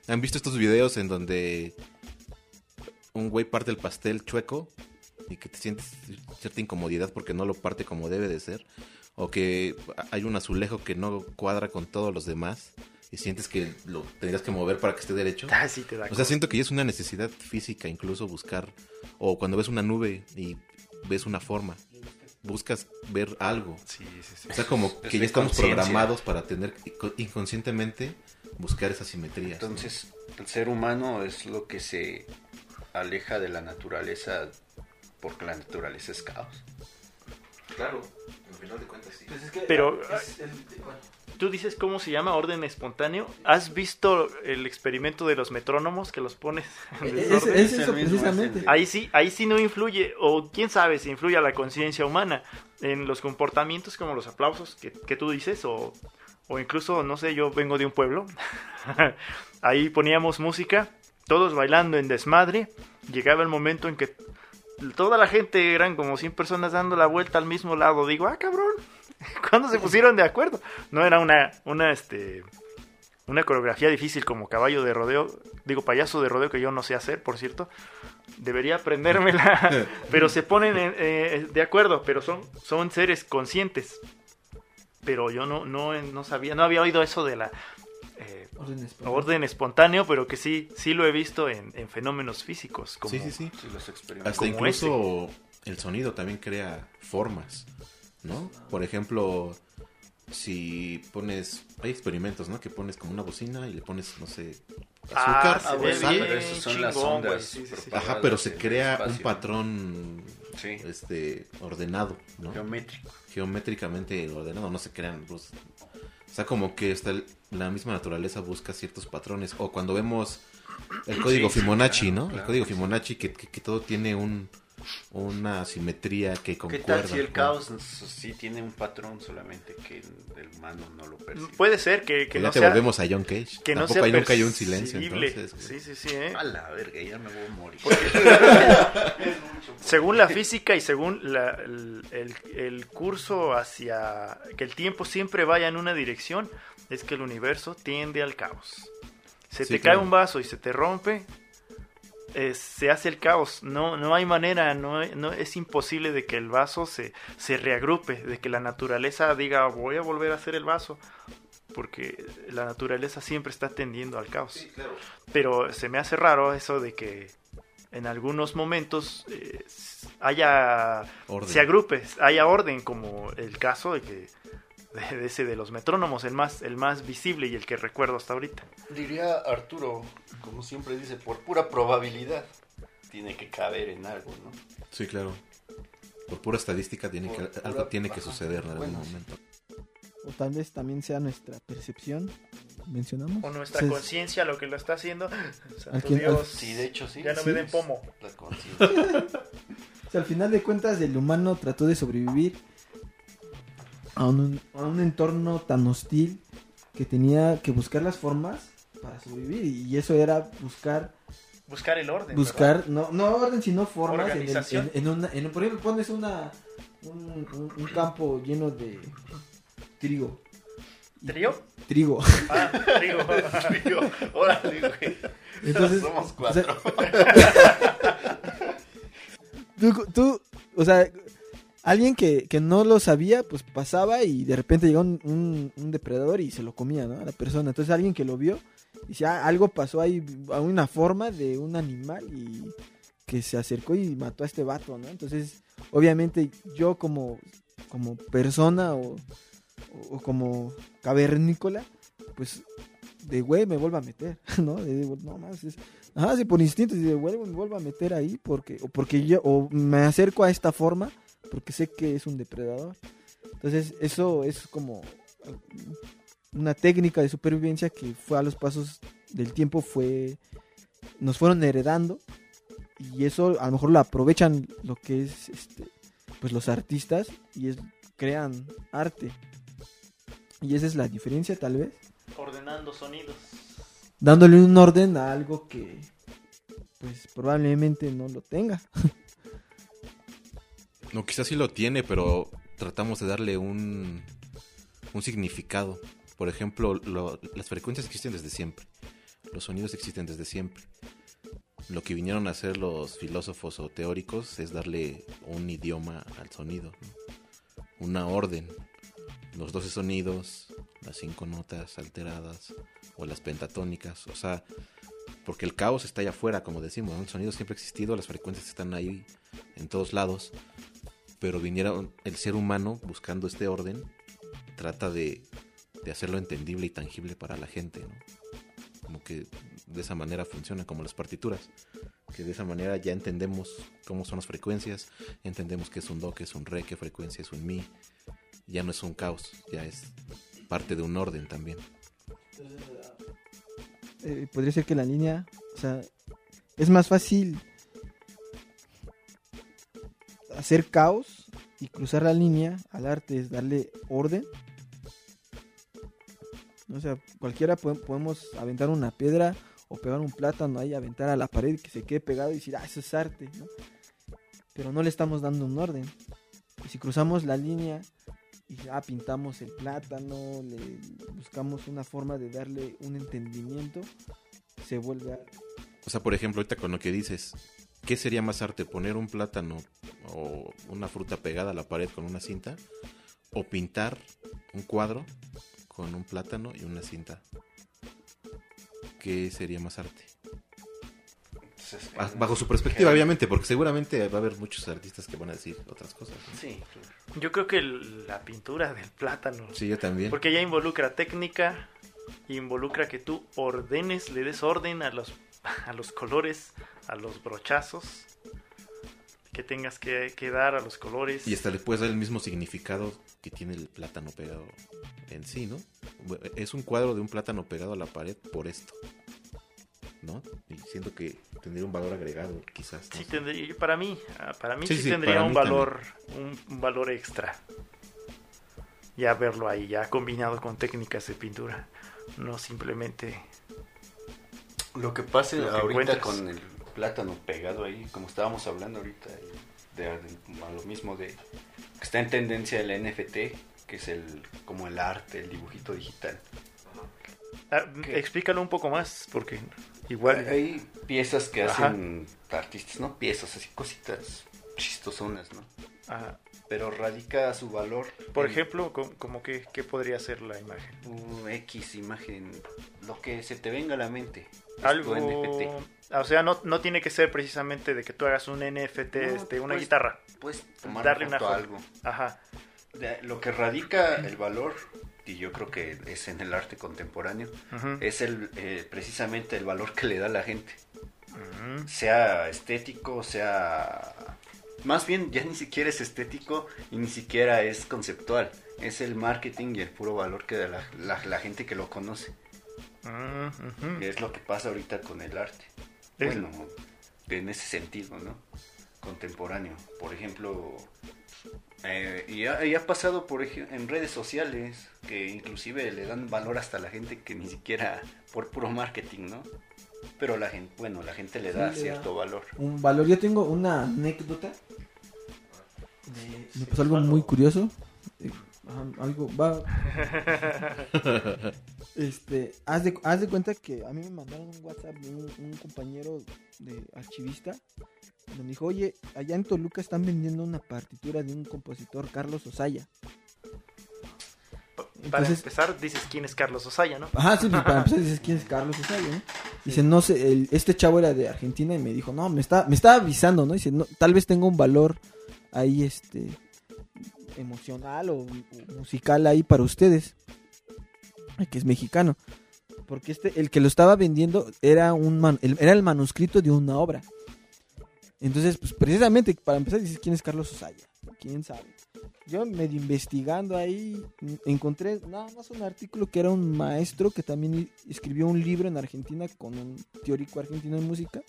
¿Han visto estos videos en donde un güey parte el pastel chueco y que te sientes cierta incomodidad porque no lo parte como debe de ser? O que hay un azulejo que no cuadra con todos los demás y sientes que lo tendrías que mover para que esté derecho. Ah, sí te da O sea, siento que ya es una necesidad física incluso buscar, o cuando ves una nube y ves una forma, buscas ver algo. Sí, sí, sí. O sea, como Es que ya estamos programados para tener inco- inconscientemente buscar esa simetría. Entonces, el ser humano es lo que se aleja de la naturaleza porque la naturaleza es caos. claro, al final de cuentas sí. Pero- Tú dices cómo se llama orden espontáneo. ¿Has visto el experimento de los metrónomos que los pones en Es, es eso precisamente. Ahí sí, ahí sí no influye, o quién sabe si influye a la conciencia humana en los comportamientos como los aplausos que, que tú dices, o, o incluso, no sé, yo vengo de un pueblo, ahí poníamos música, todos bailando en desmadre, llegaba el momento en que toda la gente, eran como 100 personas dando la vuelta al mismo lado, digo, ah, cabrón, ¿cuándo se pusieron de acuerdo? No era una, una, este... Una coreografía difícil como caballo de rodeo, digo payaso de rodeo que yo no sé hacer, por cierto, debería aprendérmela, pero se ponen en- eh, de acuerdo, pero son, son seres conscientes. Pero yo no, no, no sabía, no había oído eso de la eh, Orden espontáneo. orden espontáneo, pero que sí, sí lo he visto en, en fenómenos físicos. Como, Sí, sí, sí. Los. Hasta como incluso el sonido también crea formas, ¿no? Por ejemplo, si pones, hay experimentos, ¿no? Que pones como una bocina y le pones, no sé, Ah, azúcar o sal. bien pero esas son las ondas güey, sí, sí, sí. propagadas Ajá, pero se crea un patrón Sí, este ordenado, ¿no? geométrico. Geométricamente ordenado, no se crean pues, o sea, como que está el- la misma naturaleza busca ciertos patrones o cuando vemos el código Sí, Fibonacci, claro, ¿no? El código. Fibonacci que, que- que todo tiene un una simetría que ¿Qué concuerda. tal si el ¿no? caos sí tiene un patrón solamente que el humano no lo percibe? Puede ser que, que Pues ya no te sea, volvemos a John Cage. que no Tampoco sea nunca hay un silencio, entonces. Sí, sí, sí, ¿eh? A la verga, ya me voy a morir. Según la física y según la- el, el- el curso hacia que el tiempo siempre vaya en una dirección, es que el universo tiende al caos. Se Sí, te claro. cae un vaso y se te rompe, eh, se hace el caos. No, no hay manera, no, no- es imposible de que el vaso se, se reagrupe, de que la naturaleza diga voy a volver a hacer el vaso, porque la naturaleza siempre está tendiendo al caos. Pero se me hace raro eso de que en algunos momentos eh, haya Orden. se agrupe, haya orden, como el caso de que de, de ese de los metrónomos, el más el más visible y el que recuerdo hasta ahorita. Diría Arturo, como siempre dice, por pura probabilidad tiene que caber en algo, ¿no? Sí, claro. Por pura estadística tiene Por que, pura- algo tiene que suceder en algún bueno, momento. O tal vez también sea nuestra percepción. ¿Mencionamos? O nuestra conciencia lo que lo está haciendo. Santo al- Dios. Sí, de hecho sí. Ya no sí. me den pomo. La conciencia. O sea, al final de cuentas, el humano trató de sobrevivir a un, a un entorno tan hostil que tenía que buscar las formas para sobrevivir. Y eso era buscar, Buscar el orden. ¿verdad? buscar no, no orden, sino formas. En, el- en- en una, en un- por ejemplo, pones una, un, un- un campo lleno de trigo. ¿Trío? Trigo. Ah, trigo. Digo, órale, güey. Entonces, Somos o cuatro. sea, tú, tú, o sea, alguien que, que no lo sabía, pues pasaba y de repente llegó un, un- depredador y se lo comía, ¿no? A la persona. Entonces alguien que lo vio, dice, ah, algo pasó ahí, a una forma de un animal y que se acercó y mató a este vato, ¿no? Entonces, obviamente yo como, como persona o, o como cavernícola, pues de güey me vuelvo a meter, ¿no? No más, es, ajá, sí, por instinto, y de vuelvo, me vuelvo a meter ahí porque, o porque yo, o me acerco a esta forma porque sé que es un depredador. Entonces, eso es como una técnica de supervivencia que fue a los pasos del tiempo, fue, nos fueron heredando y eso a lo mejor lo aprovechan lo que es, este, pues los artistas y es, crean arte. Y esa es la diferencia tal vez Ordenando sonidos. dándole un orden a algo que pues probablemente no lo tenga. No, quizás sí lo tiene, pero tratamos de darle un, un significado. Por ejemplo, lo- las frecuencias existen desde siempre. Los sonidos existen desde siempre. Lo que vinieron a hacer los filósofos o teóricos es darle un idioma al sonido, una orden. Los 12 sonidos, las cinco notas alteradas o las pentatónicas, o sea, porque el caos está allá afuera, como decimos, ¿no? el sonido siempre ha existido, las frecuencias están ahí en todos lados, pero vinieron el ser humano buscando este orden, trata de, de hacerlo entendible y tangible para la gente, ¿no? Como que de esa manera funciona, como las partituras, que de esa manera ya entendemos cómo son las frecuencias, entendemos qué es un do, qué es un re, qué frecuencia es un mi, ya no es un caos, ya es parte de un orden también. Eh, podría ser que la línea, o sea, es más fácil hacer caos y cruzar la línea al arte es darle orden. O sea, cualquiera po- podemos aventar una piedra o pegar un plátano ahí, aventar a la pared que se quede pegado y decir, ah, eso es arte, ¿no? Pero no le estamos dando un orden. Y si cruzamos la línea y ah, pintamos el plátano, le buscamos una forma de darle un entendimiento, se vuelve arte. O sea, por ejemplo, ahorita con lo que dices, ¿qué sería más arte? ¿Poner un plátano o una fruta pegada a la pared con una cinta? ¿O pintar un cuadro con un plátano y una cinta? ¿Qué sería más arte? Entonces, eh, Bajo su perspectiva, que- obviamente, porque seguramente va a haber muchos artistas que van a decir otras cosas. ¿no? Sí. Yo creo que la pintura del plátano. Sí, yo también. Porque ya involucra técnica, involucra que tú ordenes, le des orden a los, a los colores, a los brochazos, que tengas que, que dar a los colores. Y hasta le puedes dar el mismo significado que tiene el plátano pegado en sí, ¿no? Es un cuadro de un plátano pegado a la pared por esto. ¿No? Y siento que tendría un valor agregado, quizás. no Sí sé. tendría, para mí, ah, para mí Sí, sí, sí, tendría para un valor, un, un valor extra. Ya verlo ahí, ya combinado con técnicas de pintura, no simplemente. Lo que Lo que ahorita encuentras. con el plátano pegado ahí, como estábamos hablando ahorita, de, de- a lo mismo de que está en tendencia el NFT, que es el como el arte, el dibujito digital. Ah, explícalo un poco más, porque igual. Hay piezas que Ajá. hacen artistas, no piezas, así cositas chistosonas, ¿no? ah, Pero radica su valor. por en ejemplo, co- como que ¿qué podría ser la imagen? un X imagen, lo que se te venga a la mente. Algo. NFT. O sea, no, no tiene que ser precisamente de que tú hagas un NFT, No, este, una pues, guitarra. Puedes tomar Darle una foto. algo. Ajá. Lo que radica el valor, y yo creo que es en el arte contemporáneo, es el eh, precisamente el valor que le da la gente. Ujú. Sea estético, sea... Más bien, ya ni siquiera es estético y ni siquiera es conceptual. Es el marketing y el puro valor que da la, la- la gente que lo conoce. Ujú. Que es lo que pasa ahorita con el arte. Es- Bueno, en ese sentido, ¿no? Contemporáneo. Por ejemplo, eh, y, ha, y ha pasado por en redes sociales que inclusive le dan valor hasta a la gente que ni siquiera por puro marketing, ¿no? Pero la gente, bueno, la gente le da Sí, le cierto da. valor. Un valor, yo tengo una anécdota. de- me pasó algo muy curioso. Eh, ajá, algo va. Este, haz de, haz de cuenta que a mí me mandaron un WhatsApp de un, un compañero de archivista. Donde dijo, oye, allá en Toluca están vendiendo una partitura de un compositor, Carlos Osaya. Pa- Para Entonces- empezar, dices quién es Carlos Osaya, ¿no? Ajá, sí, pues para empezar dices quién es Carlos Osaya, ¿no? Dice, no sé, el- este chavo era de Argentina y me dijo, no, me está, me estaba avisando, ¿no? Dice, no, tal vez tenga un valor ahí, este, emocional o, o musical ahí para ustedes. Ay, Que es mexicano. Porque este, el que lo estaba vendiendo era un man- el- era el manuscrito de una obra. Entonces, pues precisamente para empezar dices quién es Carlos Osaya. ¿Quién sabe? Yo medio investigando ahí encontré nada más un artículo que era un maestro que también escribió un libro en Argentina con un teórico argentino de música.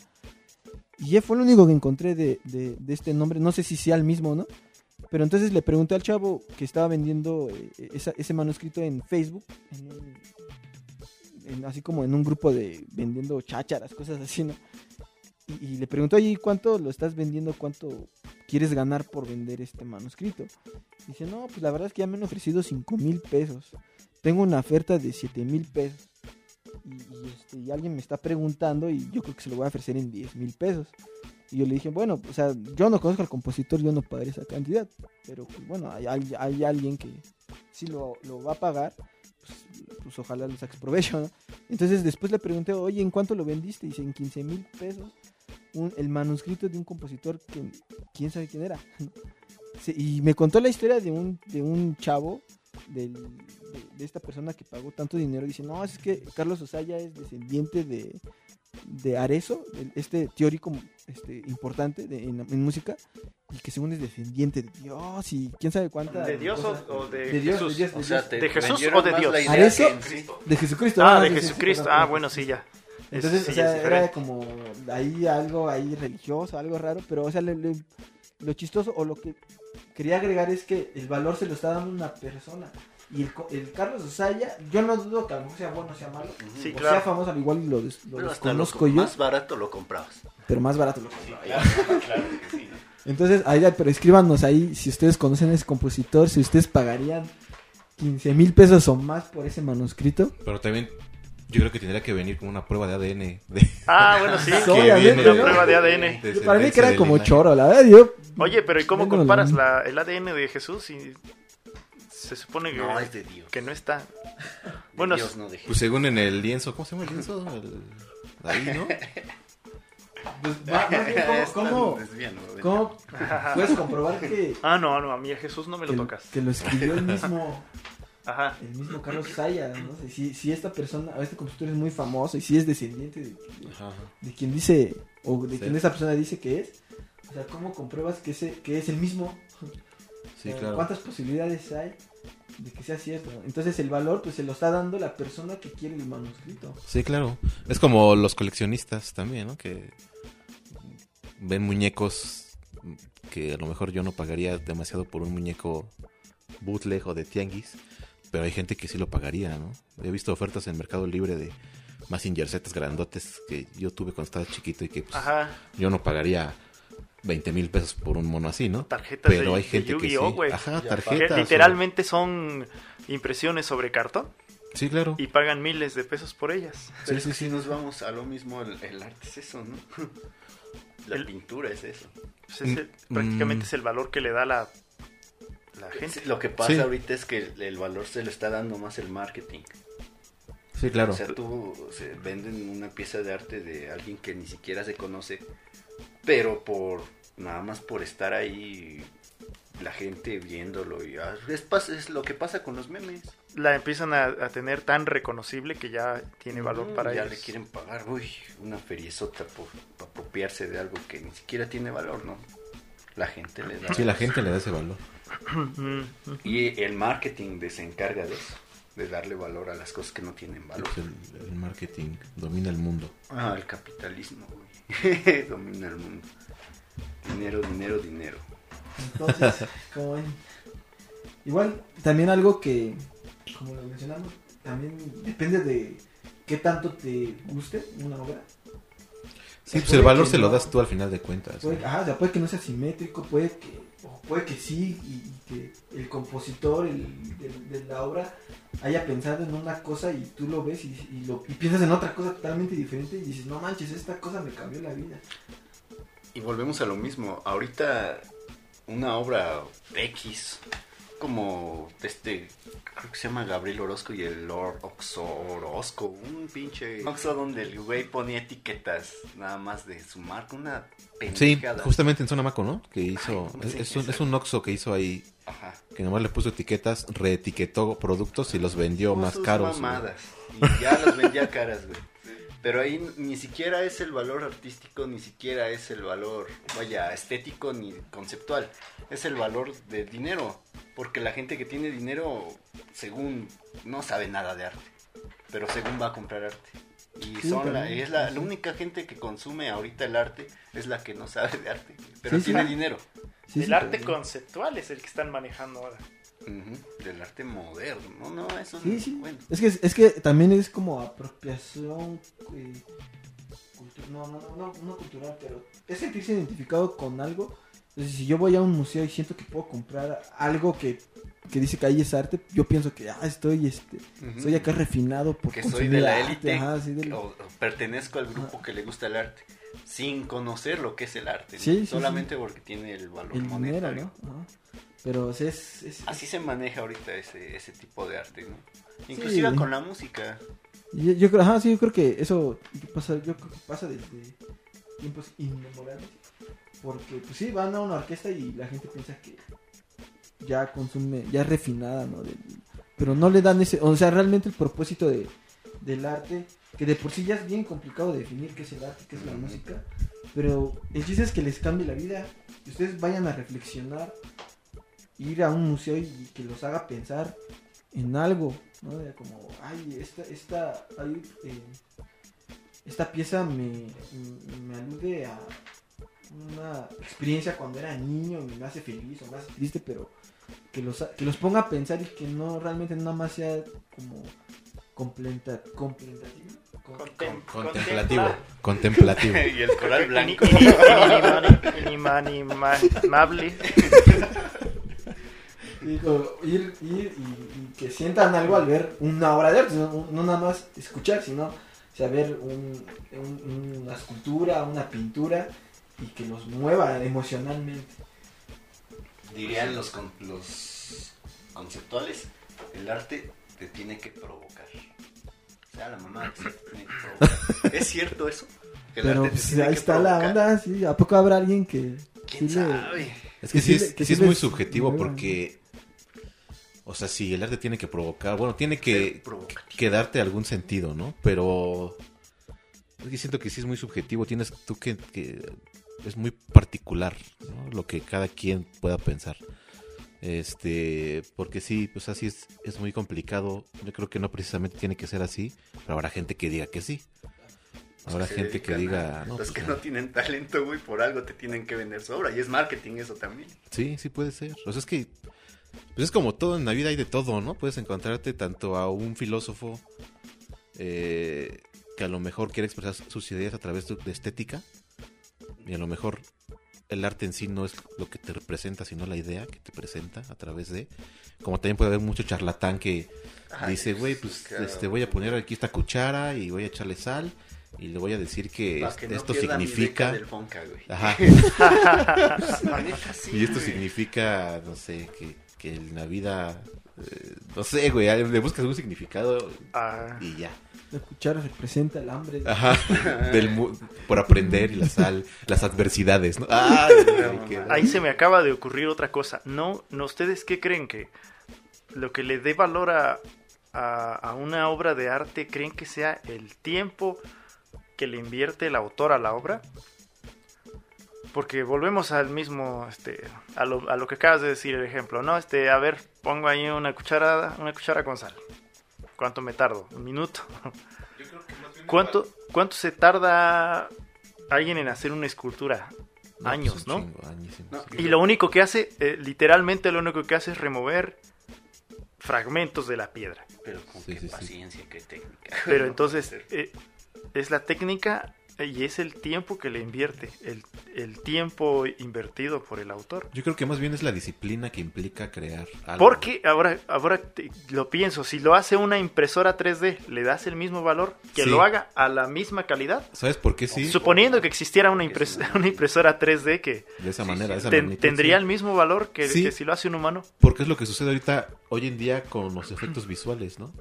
Y fue lo único que encontré de, de- este nombre. No sé si sea el mismo o no. Pero entonces le pregunté al chavo que estaba vendiendo eh, ese manuscrito en Facebook. en- así como en un grupo de vendiendo chácharas, cosas así, ¿no? Y, le preguntó, oye, ¿y ¿cuánto lo estás vendiendo? ¿Cuánto quieres ganar por vender este manuscrito? Dice, no, pues la verdad es que ya me han ofrecido 5 mil pesos. Tengo una oferta de 7 mil pesos. Y, este, y alguien me está preguntando y yo creo que se lo voy a ofrecer en 10 mil pesos. Y yo le dije, bueno, o sea, yo no conozco al compositor, yo no pagaré esa cantidad. Pero pues, bueno, hay, alguien que sí lo, lo va a pagar. Pues, pues, ojalá le saques provecho, ¿no? Entonces después le pregunté, oye, ¿en cuánto lo vendiste? Dice, en 15 mil pesos. Un, el manuscrito de un compositor que quién sabe quién era. Sí, y me contó la historia de un, de un chavo, del, de, de, esta persona que pagó tanto dinero. Dice, no, es que Carlos Osaya es descendiente de, de Arezo, este teórico este, importante de, en, en, música, y que según es descendiente de Dios y quién sabe cuánta. ¿De Dios o de, de Dios? Jesús? De, Dios, o sea, de, ¿De Jesús o de Dios? ¿Arezo? De Jesucristo. Ah, de Jesucristo. Ah, bueno, sí, ya. Entonces, sí, o sea, era como ahí algo ahí religioso, algo raro, pero o sea, le, le, lo chistoso o lo que quería agregar es que el valor se lo está dando una persona. Y el, el Carlos Osaya, yo no dudo que a lo mejor sea bueno o sea malo. Sí, o claro. sea famoso, al igual lo, des, lo pero desconozco lo, yo. Más barato lo comprabas. Pero más barato lo comprabas. Claro, claro que sí. Entonces, ahí, pero escríbanos ahí si ustedes conocen a ese compositor, si ustedes pagarían 15 mil pesos o más por ese manuscrito. Pero también yo creo que tendría que venir como una prueba de ADN. De... Ah, bueno, sí. Que Obviamente, una prueba de ADN. De Para mí que era como linaje. choro, la verdad. Yo, Oye, pero ¿y cómo comparas la- la, el ADN de Jesús y se supone que No, es de Dios. que no está? De Bueno, Dios, no de Pues según en el lienzo, ¿cómo se llama el lienzo? El- Ahí, ¿no? pues, va- más bien, ¿cómo, cómo, puedes comprobar que, Ah, no, no, a mí a Jesús no me lo que, tocas. que lo escribió el mismo, Ajá. el mismo Carlos Saya? No sé, si, si esta persona, o este compositor es muy famoso y si es descendiente de, Ajá, ajá. de quien dice, o de Sí. quien esa persona dice que es, o sea, ¿cómo compruebas que, ese, que es el mismo? Sí, claro. ¿Cuántas posibilidades hay de que sea cierto? Entonces el valor pues se lo está dando la persona que quiere el manuscrito. Sí, claro. Es como los coleccionistas también, ¿no? Que ven muñecos que a lo mejor yo no pagaría demasiado por un muñeco bootleg o de tianguis, pero hay gente que sí lo pagaría, ¿no? He visto ofertas en Mercado Libre de Mazinger Zetas grandotes que yo tuve cuando estaba chiquito y que pues, Ajá. yo no pagaría 20 mil pesos por un mono así, ¿no? Tarjetas Pero de, hay de gente que sí. Ajá, tarjetas. Que o- literalmente son impresiones sobre cartón Sí, claro. y pagan miles de pesos por ellas. Pero Sí, es sí, que si nos vamos a lo mismo, el, el arte es eso, ¿no? La El- pintura es eso. Pues es el- Mm, prácticamente mm. es el valor que le da la, la gente. Sí, Lo que pasa Sí. ahorita es que el, el valor se lo está dando más el marketing. Sí, claro. O sea, tú se venden una pieza de arte de alguien que ni siquiera se conoce, pero por nada más por estar ahí la gente viéndolo y ah, es, pas- es lo que pasa con los memes. La empiezan a, a tener tan reconocible que ya tiene valor Mm, para ya ellos. le quieren pagar, uy, una feriezota por, por apropiarse de algo que ni siquiera tiene valor, ¿no? La gente le da. Sí, la gente le da ese valor. Y el marketing se encarga de eso, de darle valor a las cosas que no tienen valor. El, el marketing domina el mundo. Ah, el capitalismo, güey. Domina el mundo. Dinero, dinero, dinero. Entonces, como ven, igual también algo que, como lo mencionamos, también depende de qué tanto te guste una obra. Sí, pues el valor se lo das tú al final de cuentas. Puede, ¿no? ajá, o sea, puede que no sea simétrico, puede que, o puede que sí, y, que el compositor el, de, la obra haya pensado en una cosa y tú lo ves y, y piensas en otra cosa totalmente diferente y dices, no manches, esta cosa me cambió la vida. Y volvemos a lo mismo. Ahorita una obra X, como este, creo que se llama Gabriel Orozco y el Lord Oxo Orozco, un pinche Oxo donde el güey ponía etiquetas nada más de su marca, una Sí, pendejada. justamente en Zona Maco, ¿no? Que hizo. Es, sí, es un, es un Oxxo que hizo ahí. Ajá. Que nomás le puso etiquetas, reetiquetó productos y los vendió más caros. mamadas. Y ya las vendía caras, güey. Pero ahí ni siquiera es el valor artístico, ni siquiera es el valor, vaya, estético ni conceptual. Es el valor del dinero. Porque la gente que tiene dinero, según, no sabe nada de arte. Pero según va a comprar arte. Y Sí, son la, es la, única gente que consume ahorita el arte es la que no sabe de arte. Pero Sí, sí. tiene dinero. Sí, el sí, arte conceptual es el que están manejando ahora. Ujú, Del arte moderno. No, no, eso Sí, es sí. bueno. Es que, es que también es como apropiación. eh, cultu- no, no, no, no, no cultural, pero es sentirse identificado con algo Entonces, si yo voy a un museo y siento que puedo comprar algo que, que dice que ahí es arte, yo pienso que ah, estoy, este, Ujú. soy acá refinado por que soy de la élite o, o pertenezco al grupo que le gusta el arte sin conocer lo que es el arte, ¿no? Sí, sí, solamente porque tiene el valor el dinero, monetario. ¿no? Pero es, es- Así se maneja ahorita ese, ese tipo de arte, ¿no? Inclusive con la música. Yo, yo creo, ajá, sí, yo creo que eso pasa, yo creo que pasa desde tiempos inmemorables. Porque, pues sí, van a una orquesta y la gente piensa que ya consume, ya es refinada, ¿no? Pero no le dan ese, o sea, realmente el propósito de, del arte, que de por sí ya es bien complicado definir qué es el arte, qué es la música, pero el chiste es que les cambie la vida, que ustedes vayan a reflexionar, ir a un museo y que los haga pensar en algo, ¿no? De como, ay, esta, esta, ay, eh, esta pieza me, me alude a una experiencia cuando era niño y me hace feliz o me hace triste, pero que los, que los ponga a pensar y que no realmente nada más sea como completa, Contem- Contemplativo. contempla- Contemplativo. y el coral blanco. Inimaginable. Digo, ir, ir y, y que sientan algo al ver una obra de arte, no, no nada más escuchar, sino ver un- un- una escultura, una pintura y que los mueva emocionalmente. Dirían los, con- los conceptuales, el arte te tiene que provocar. O sea, la mamá sí te tiene que provocar. ¿Es cierto eso? Que el Pero arte te pues, tiene ahí que está la onda, sí, ¿a poco habrá alguien que... ¿Quién sí le- sabe? Es que Que sí sí es, que sí sí es muy subjetivo mueva. porque, o sea, sí, el arte tiene que provocar, bueno, tiene que, que darte algún sentido, ¿no? Pero es que siento que sí es muy subjetivo, tienes tú que, que es muy particular, ¿no? Lo que cada quien pueda pensar. Este, porque sí, pues así es, es muy complicado. Yo creo que no precisamente tiene que ser así, pero habrá gente que diga que sí. Habrá gente que diga, a- no, los pues que no tienen talento, güey, por algo te tienen que vender su obra. Y es marketing eso también. Sí, sí puede ser. O sea, es que pues es como todo en la vida hay de todo, ¿no? Puedes encontrarte tanto a un filósofo eh, que a lo mejor quiere expresar sus ideas a través de estética y a lo mejor el arte en sí no es lo que te representa, sino la idea que te presenta a través de. Como también puede haber mucho charlatán que Ay, dice, güey, pues claro. este, voy a poner aquí esta cuchara y voy a echarle sal y le voy a decir que, Pa' que no esto significa... del Fonca, güey. Ajá. Y esto significa, no sé, que, que en la vida, eh, no sé, güey, le buscas un significado Ah, y ya. La cuchara representa el hambre. Ajá, del mu- por aprender y la sal, las adversidades, ¿no? Ah, güey, qué- ahí se me acaba de ocurrir otra cosa. No, no, ¿ustedes qué creen que lo que le dé valor a, a, a una obra de arte creen que sea el tiempo que le invierte el autor a la obra? Porque volvemos al mismo, este, a lo, a lo que acabas de decir, el ejemplo, ¿no? Este, a ver, pongo ahí una cucharada, una cuchara con sal. ¿Cuánto me tardo? ¿Un minuto? ¿Cuánto, ¿Cuánto se tarda alguien en hacer una escultura? No, Años, pues, un ¿no? chingo, añísimos. No, Y lo único que hace, eh, literalmente lo único que hace es remover fragmentos de la piedra. Pero con Sí, qué sí, sí. paciencia, qué técnica. Pero entonces eh, es la técnica y es el tiempo que le invierte, el, el tiempo invertido por el autor. Yo creo que más bien es la disciplina que implica crear algo. Porque ahora, ahora te- lo pienso, si lo hace una impresora 3D, ¿le das el mismo valor que Sí. lo haga a la misma calidad? ¿Sabes por qué sí? Suponiendo que existiera una, impres- una- impresora 3D que De esa manera, sí. esa magnitud, tendría el mismo valor que, Sí. que si lo hace un humano. Porque es lo que sucede ahorita, hoy en día, con los efectos visuales, ¿no?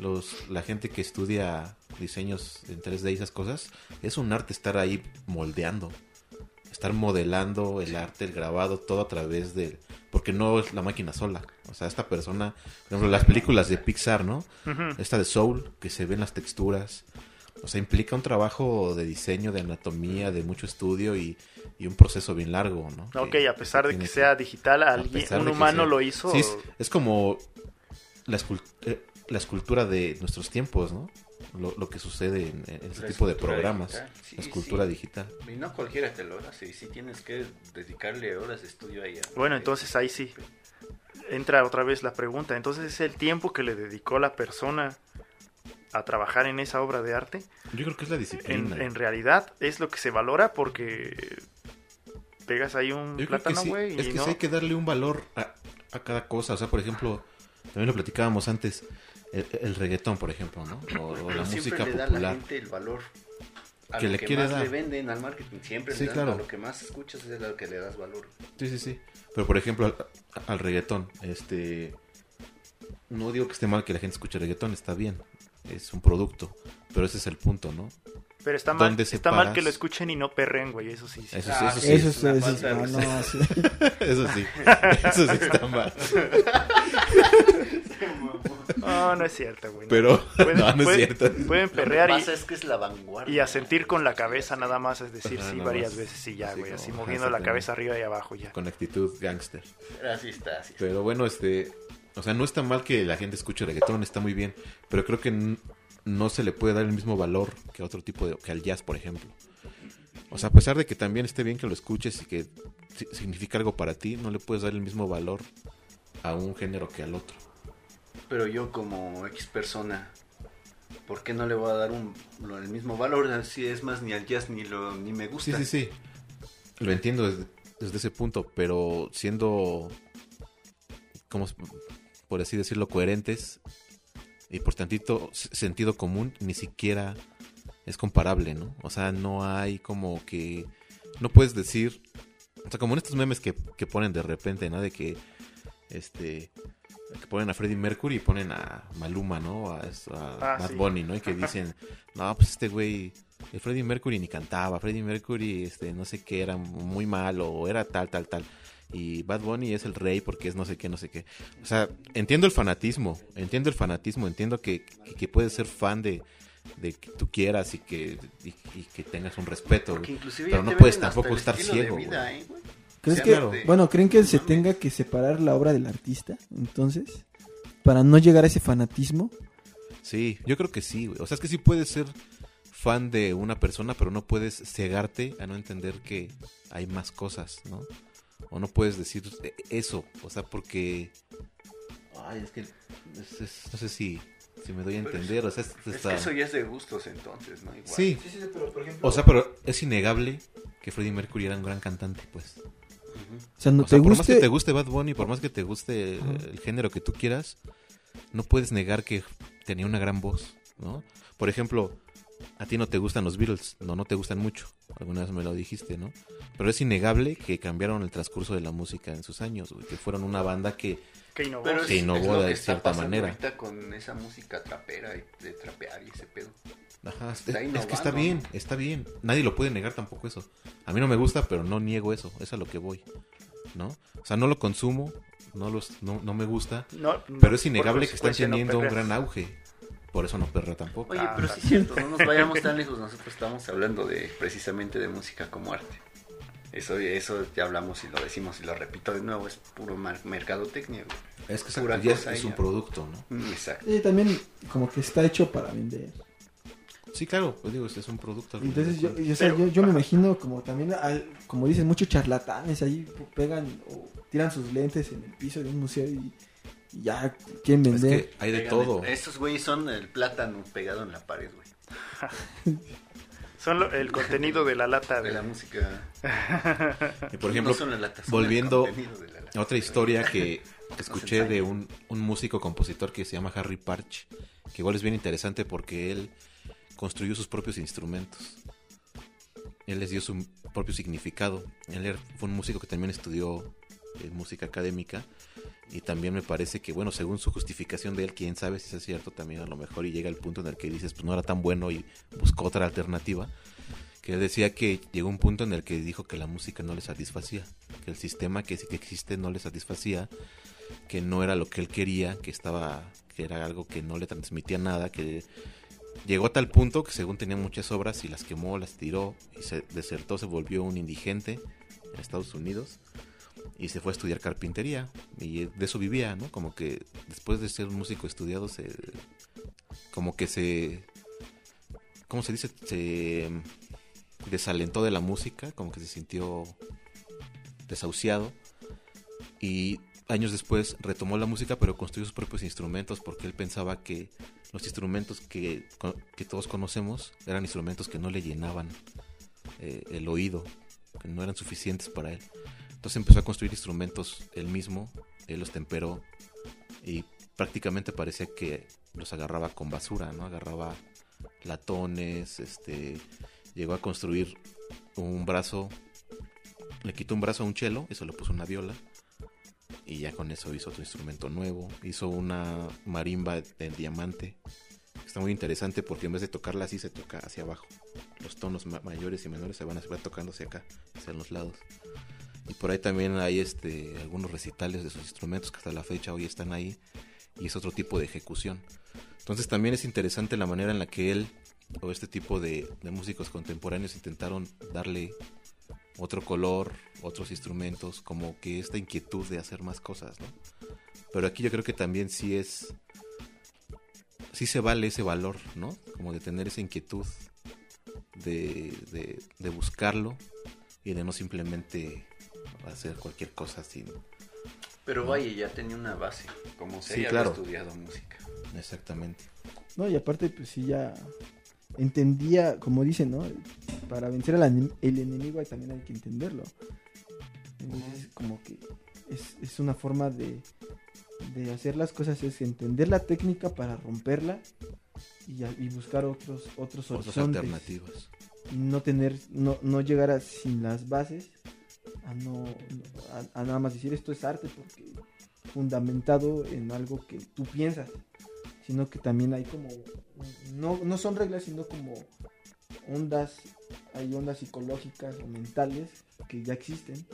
Los, la gente que estudia diseños en 3D y esas cosas, es un arte estar ahí moldeando. Estar modelando el arte, el grabado, todo a través de... Porque no es la máquina sola. O sea, esta persona, por ejemplo, las películas de Pixar, ¿no? Esta de Soul, que se ven las texturas. O sea, implica un trabajo de diseño, de anatomía, de mucho estudio y, y un proceso bien largo, ¿no? Ok, Que- a pesar de que sea digital, alguien, un humano sea- lo hizo. Sí, es, es como la, escul- eh, la escultura de nuestros tiempos, ¿no? Lo, lo que sucede en, en ese La tipo de programas. digital. Sí, la escultura sí. digital. Y no cualquiera te lo hace, y sí tienes que dedicarle horas de estudio ahí. Bueno, entonces ahí sí entra otra vez la pregunta. Entonces es el tiempo que le dedicó la persona a trabajar en esa obra de arte. Yo creo que es la En, disciplina. en realidad es lo que se valora porque pegas ahí un Yo plátano, sí, güey. es y que no... sí hay que darle un valor a, a cada cosa. O sea, por ejemplo, también lo platicábamos antes, el, el reggaetón, por ejemplo, ¿no? O, o la siempre música le da a la popular. gente el valor a Que lo le que quiere más dar. le venden al marketing. Siempre Sí, le dan claro. a lo que más escuchas es a lo que le das valor. Sí, sí, sí. Pero por ejemplo, al, al reggaetón, este. No digo que esté mal que la gente escuche reggaetón, está bien. Es un producto. Pero ese es el punto, ¿no? Pero está mal, ¿Dónde está mal que lo escuchen y no perren, güey. Eso sí. sí. Eso sí, Ah, eso sí. Eso es es, una eso sí. Eso sí. Eso sí está mal. No, no es cierto, güey. Pero. Pueden, no, no es pueden- cierto. Pueden Lo que perrear pasa y, es que es la vanguardia. y asentir con la cabeza nada más, es decir, Ajá, sí, varias más. veces y ya, güey. como, Así moviendo la cabeza arriba y abajo ya. Con actitud gangster. Pero así está, así está. Pero bueno, este. O sea, no está mal que la gente escuche reggaetón, está muy bien. Pero creo que no se le puede dar el mismo valor que a otro tipo de. que al jazz, por ejemplo. O sea, a pesar de que también esté bien que lo escuches y que si- significa algo para ti, no le puedes dar el mismo valor a un género que al otro. Pero yo como X persona, ¿por qué no le voy a dar un, lo- el mismo valor? Si es más, ni al jazz ni, lo, ni me Sí, gusta. sí, sí. Lo entiendo desde, ese punto, pero siendo, como por así decirlo, coherentes y por tantito sentido común, ni siquiera es comparable, ¿no? O sea, no hay como que... No puedes decir... O sea, como en estos memes que, que ponen de repente, ¿no? De que, este... Que ponen a Freddie Mercury y ponen a Maluma, ¿no? A, a Ah, Bad sí. Bunny, ¿no? Y que dicen, no, pues este güey, el Freddie Mercury ni cantaba, Freddie Mercury, este, no sé qué, era muy malo, o era tal, tal, tal. Y Bad Bunny es el rey porque es no sé qué, no sé qué. O sea, entiendo el fanatismo, entiendo el fanatismo, entiendo que, que, que puedes ser fan de, de que tú quieras y que, y, y que tengas un respeto. Pero no puedes tampoco estar ciego, vida. ¿eh, güey? ¿Crees que, claro. bueno, creen que se tenga que separar la obra del artista? Entonces, para no llegar a ese fanatismo. Sí, yo creo que sí, güey. O sea, es que sí puedes ser fan de una persona, pero no puedes cegarte a no entender que hay más cosas, ¿no? O no puedes decir eh, eso, o sea, porque... Ay, es que... es- es- no sé si, si me doy a entender, o sea, es- Es está- que eso ya es de gustos entonces, ¿no? Igual. Sí, Sí, sí, pero por ejemplo. o sea, pero es innegable que Freddie Mercury era un gran cantante, pues. O sea, no O sea, te por más que guste. te guste Bad Bunny, por más que te guste el género que tú quieras, no puedes negar que tenía una gran voz, ¿no? Por ejemplo, a ti no te gustan los Beatles, no, no te gustan mucho, alguna vez me lo dijiste, ¿no? Pero es innegable que cambiaron el transcurso de la música en sus años, güey, que fueron una banda que... Que innovó. Pero es, Que innovó es lo de que está cierta manera. ahorita con esa música trapera y de trapear y ese pedo. Ajá, es, Está es que está bien, está bien. Nadie lo puede negar tampoco eso. A mí no me gusta, pero no niego eso, es a lo que voy, ¿no? O sea, no lo consumo, no, los, no, no me gusta, No, Pero es innegable que no teniendo un gran auge. Por eso no perra tampoco. Oye, Ah, pero ta- sí es cierto, no nos vayamos tan lejos, nosotros estamos hablando de precisamente de música como arte. Eso, eso ya hablamos y lo decimos y lo repito de nuevo, es puro mercadotecnia. güey. es que pura ya es, cosa es un ella. producto, ¿no? Mm, Exacto. Sí, también como que está hecho para vender. Sí, claro, pues digo, es un producto. Entonces yo, yo, o sea, Pero- yo, yo me imagino como también, al- como dicen, muchos charlatanes ahí pegan o tiran sus lentes en el piso de un museo y, y ya quieren Es vender. que hay de Pegan todo. el- Estos güeyes son el plátano pegado en la pared, güey. Son lo- el contenido de la lata De de la música. Y por ejemplo, no son la lata, son volviendo el contenido de la lata. otra historia que escuché de un, un músico compositor que se llama Harry Parch, que igual es bien interesante porque él construyó sus propios instrumentos. Él les dio su propio significado. Él fue un músico que también estudió eh, música académica y también me parece que, bueno, según su justificación de él, quién sabe si es cierto también a lo mejor y llega el punto en el que dices, pues no era tan bueno y buscó otra alternativa. Que decía que llegó un punto en el que dijo que la música no le satisfacía, que el sistema que, que existe no le satisfacía, que no era lo que él quería, que estaba, que era algo que no le transmitía nada, que llegó a tal punto que según tenía muchas obras y las quemó, las tiró y se desertó, se volvió un indigente en Estados Unidos y se fue a estudiar carpintería y de eso vivía, ¿no? Como que después de ser un músico estudiado se como que se ¿cómo se dice? se desalentó de la música, como que se sintió desahuciado y años después retomó la música pero construyó sus propios instrumentos porque él pensaba que los instrumentos que, que todos conocemos eran instrumentos que no le llenaban eh, el oído que no eran suficientes para él. Entonces empezó a construir instrumentos él mismo, él los temperó y prácticamente parecía que los agarraba con basura, ¿no? Agarraba latones, este, llegó a construir un brazo, le quitó un brazo a un chelo se lo puso una viola y ya con eso hizo otro instrumento nuevo, hizo una marimba de diamante. Está muy interesante porque en vez de tocarla así se toca hacia abajo. Los tonos ma- mayores y menores se van, a, se van tocando hacia acá, hacia los lados. Y por ahí también hay este algunos recitales de sus instrumentos que hasta la fecha hoy están ahí y es otro tipo de ejecución. Entonces también es interesante la manera en la que él o este tipo de, de músicos contemporáneos intentaron darle otro color, otros instrumentos, como que esta inquietud de hacer más cosas, ¿no? Pero aquí yo creo que también sí es, sí se vale ese valor, ¿no? Como de tener esa inquietud de, de, de buscarlo y de no simplemente hacer cualquier cosa sin... Pero vaya, ya tenía una base, como se Sí, había claro. estudiado música. Exactamente. No, y aparte, pues sí, ya entendía, como dicen, ¿no? Para vencer al el enemigo hay- también hay que entenderlo. Entonces, como que es, es una forma de, de hacer las cosas, es entender la técnica para romperla y, buscar otros, otros Otras horizontes. alternativas. No tener, no, no llegar a, sin las bases a no, a, nada más decir esto es arte porque fundamentado en algo que tú piensas sino que también hay como no, no son reglas sino como ondas hay ondas psicológicas o mentales que ya existen.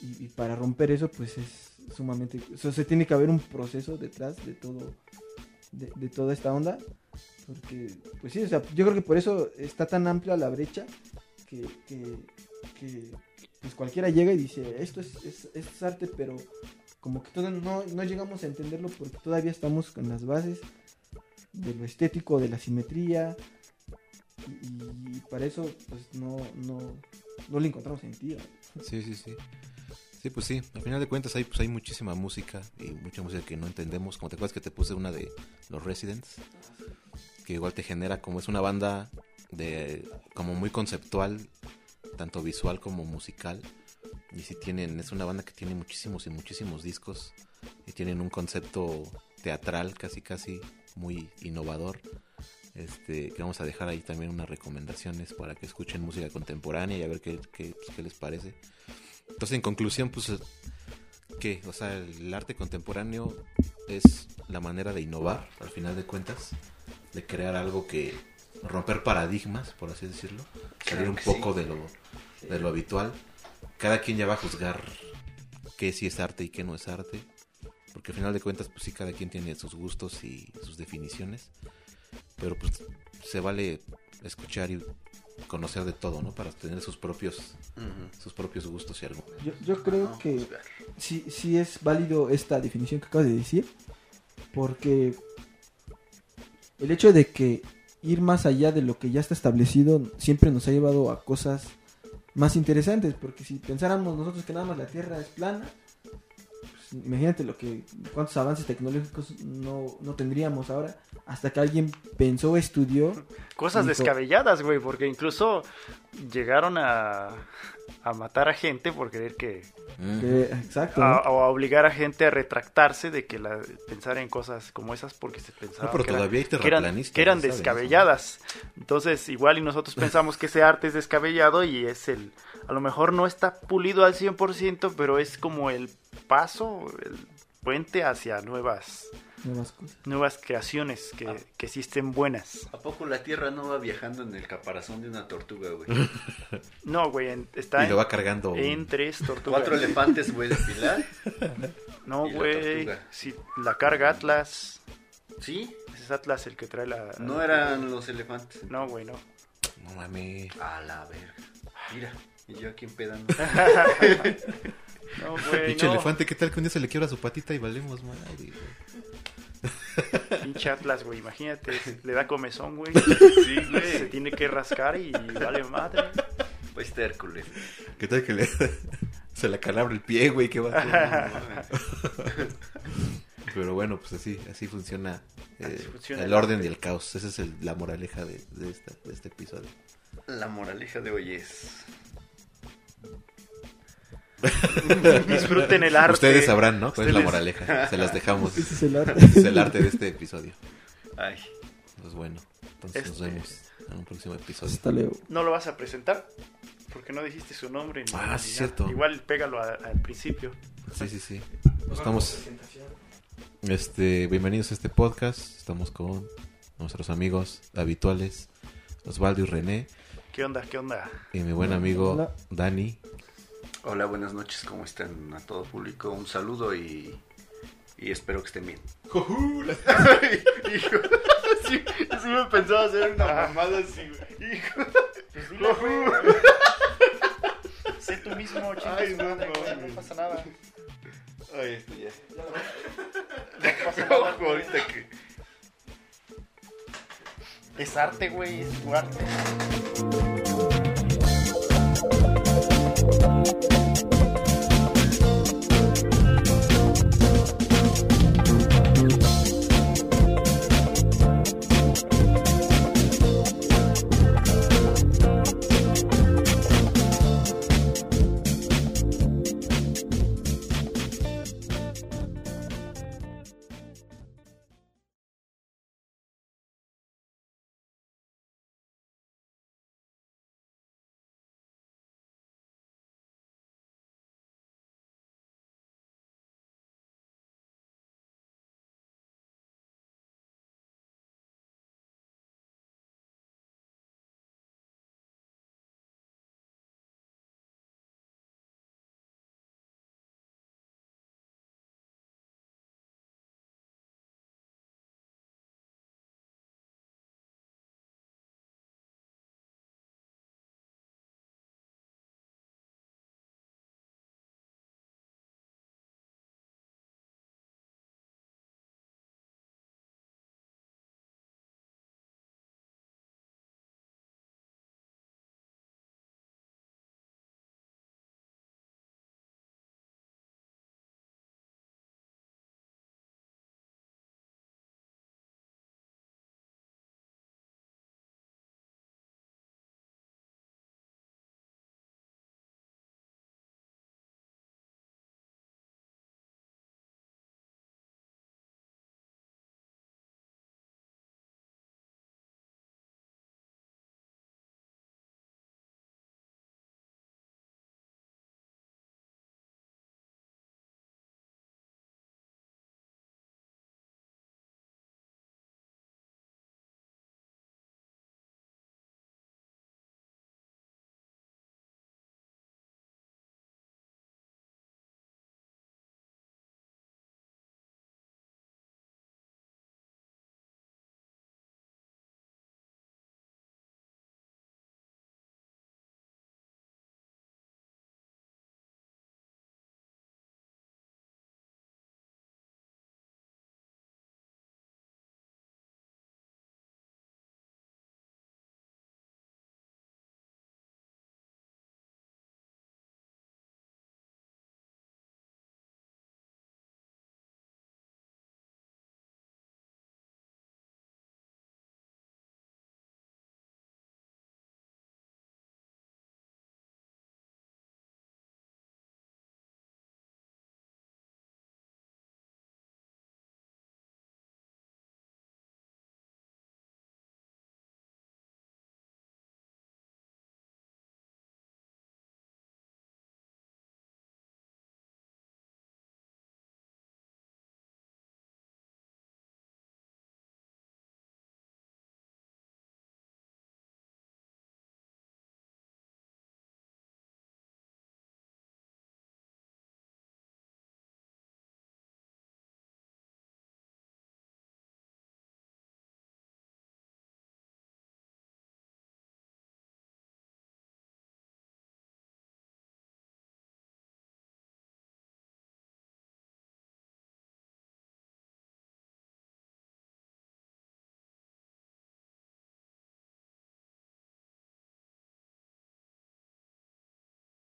Y, para romper eso pues es sumamente o sea, se tiene que haber un proceso detrás de todo de, toda esta onda porque pues sí o sea yo creo que por eso está tan amplia la brecha que, pues cualquiera llega y dice esto es, es, es arte pero como que todavía no, no llegamos a entenderlo porque todavía estamos con las bases de lo estético, de la simetría y, para eso pues no, no, no le encontramos sentido. Sí, sí, sí. Sí, pues sí. Al final de cuentas hay, pues, hay muchísima música y mucha música que no entendemos. Como te acuerdas que te puse una de los Residents, que igual te genera como es una banda de como muy conceptual, tanto visual como musical. Y si tienen, es una banda que tiene muchísimos y muchísimos discos y tienen un concepto teatral casi casi muy innovador. Este, que vamos a dejar ahí también unas recomendaciones para que escuchen música contemporánea y a ver qué, qué, qué les parece. Entonces, en conclusión, pues, que, o sea, el arte contemporáneo es la manera de innovar, al final de cuentas, de crear algo que romper paradigmas, por así decirlo, salir Claro un poco sí. de lo de lo habitual. Cada quien ya va a juzgar qué sí es arte y qué no es arte, porque al final de cuentas, pues sí, cada quien tiene sus gustos y sus definiciones, pero pues se vale escuchar y conocer de todo, ¿no? Para tener sus propios sus propios gustos y argumentos. Yo, yo creo No, que juzgar. sí, sí es válido esta definición que acabas de decir, porque el hecho de que ir más allá de lo que ya está establecido siempre nos ha llevado a cosas más interesantes, porque si pensáramos nosotros que nada más la Tierra es plana, pues, imagínate lo que cuántos avances tecnológicos no, no tendríamos ahora, hasta que alguien pensó, estudió Cosas Dijo- descabelladas, güey, porque incluso llegaron a, a matar a gente por creer que... que- exacto, ¿no? A, o a obligar a gente a retractarse de que la, pensar en cosas como esas porque se pensaba No, pero que, eran- todavía hay que eran, terraplanistas, que eran descabelladas. Entonces, igual y nosotros pensamos que ese arte es descabellado y es el... A lo mejor no está pulido al 100%, pero es como el paso, el puente hacia nuevas nuevas cosas. nuevas creaciones que, Ah. que sí estén buenas. ¿A poco la Tierra no va viajando en el caparazón de una tortuga, güey? No, güey, en- está Y lo va cargando. en tres tortugas. Cuatro elefantes, güey, de pilar. No, la güey. tortuga. Si la carga Atlas. ¿Sí? Ese es Atlas el que trae la. No eran los elefantes. No, güey, no. No mames. A la verga. Mira, y yo aquí empedando. No, güey. Pinche no. elefante, ¿qué tal que un día se le quiebra su patita y valemos madre? güey? Pinche Atlas, güey. Imagínate, le da comezón, güey. Sí, Se tiene que rascar y vale madre. Pues este Hércules. ¿Qué tal que le se le calabra el pie, güey? ¿Qué va a hacer? Pero bueno, pues así, así funciona, eh, Así funciona el el orden y el caos. Esa es el- la moraleja de, de, esta- de este episodio. La moraleja de hoy es... Disfruten el arte. Ustedes sabrán, ¿no? ¿Cuál es la moraleja? Se las dejamos. Ese es el arte. Ese es el arte de este episodio. Ay, Pues bueno, entonces nos Este- vemos en un próximo episodio. Hasta luego. No lo vas a presentar porque no dijiste su nombre. ni- Ah, ni sí, cierto. Igual pégalo a- al principio. Sí, sí, sí. Estamos, este, bienvenidos a este podcast. Estamos con nuestros amigos habituales, Osvaldo y René, ¿Qué onda? ¿Qué onda? y mi buen amigo. Dani. Hola, buenas noches, ¿cómo están a todo público? Un saludo y, y espero que estén bien. Hijo, sí, sí me pensaba hacer una mamada así, güey. Hijo. Pues dile, güey. Sé tú mismo, chinga Ay, no güey, no pasa nada. Ay, este ya. No pasa nada. Ojo, ahorita que... Es arte, güey, es tu arte.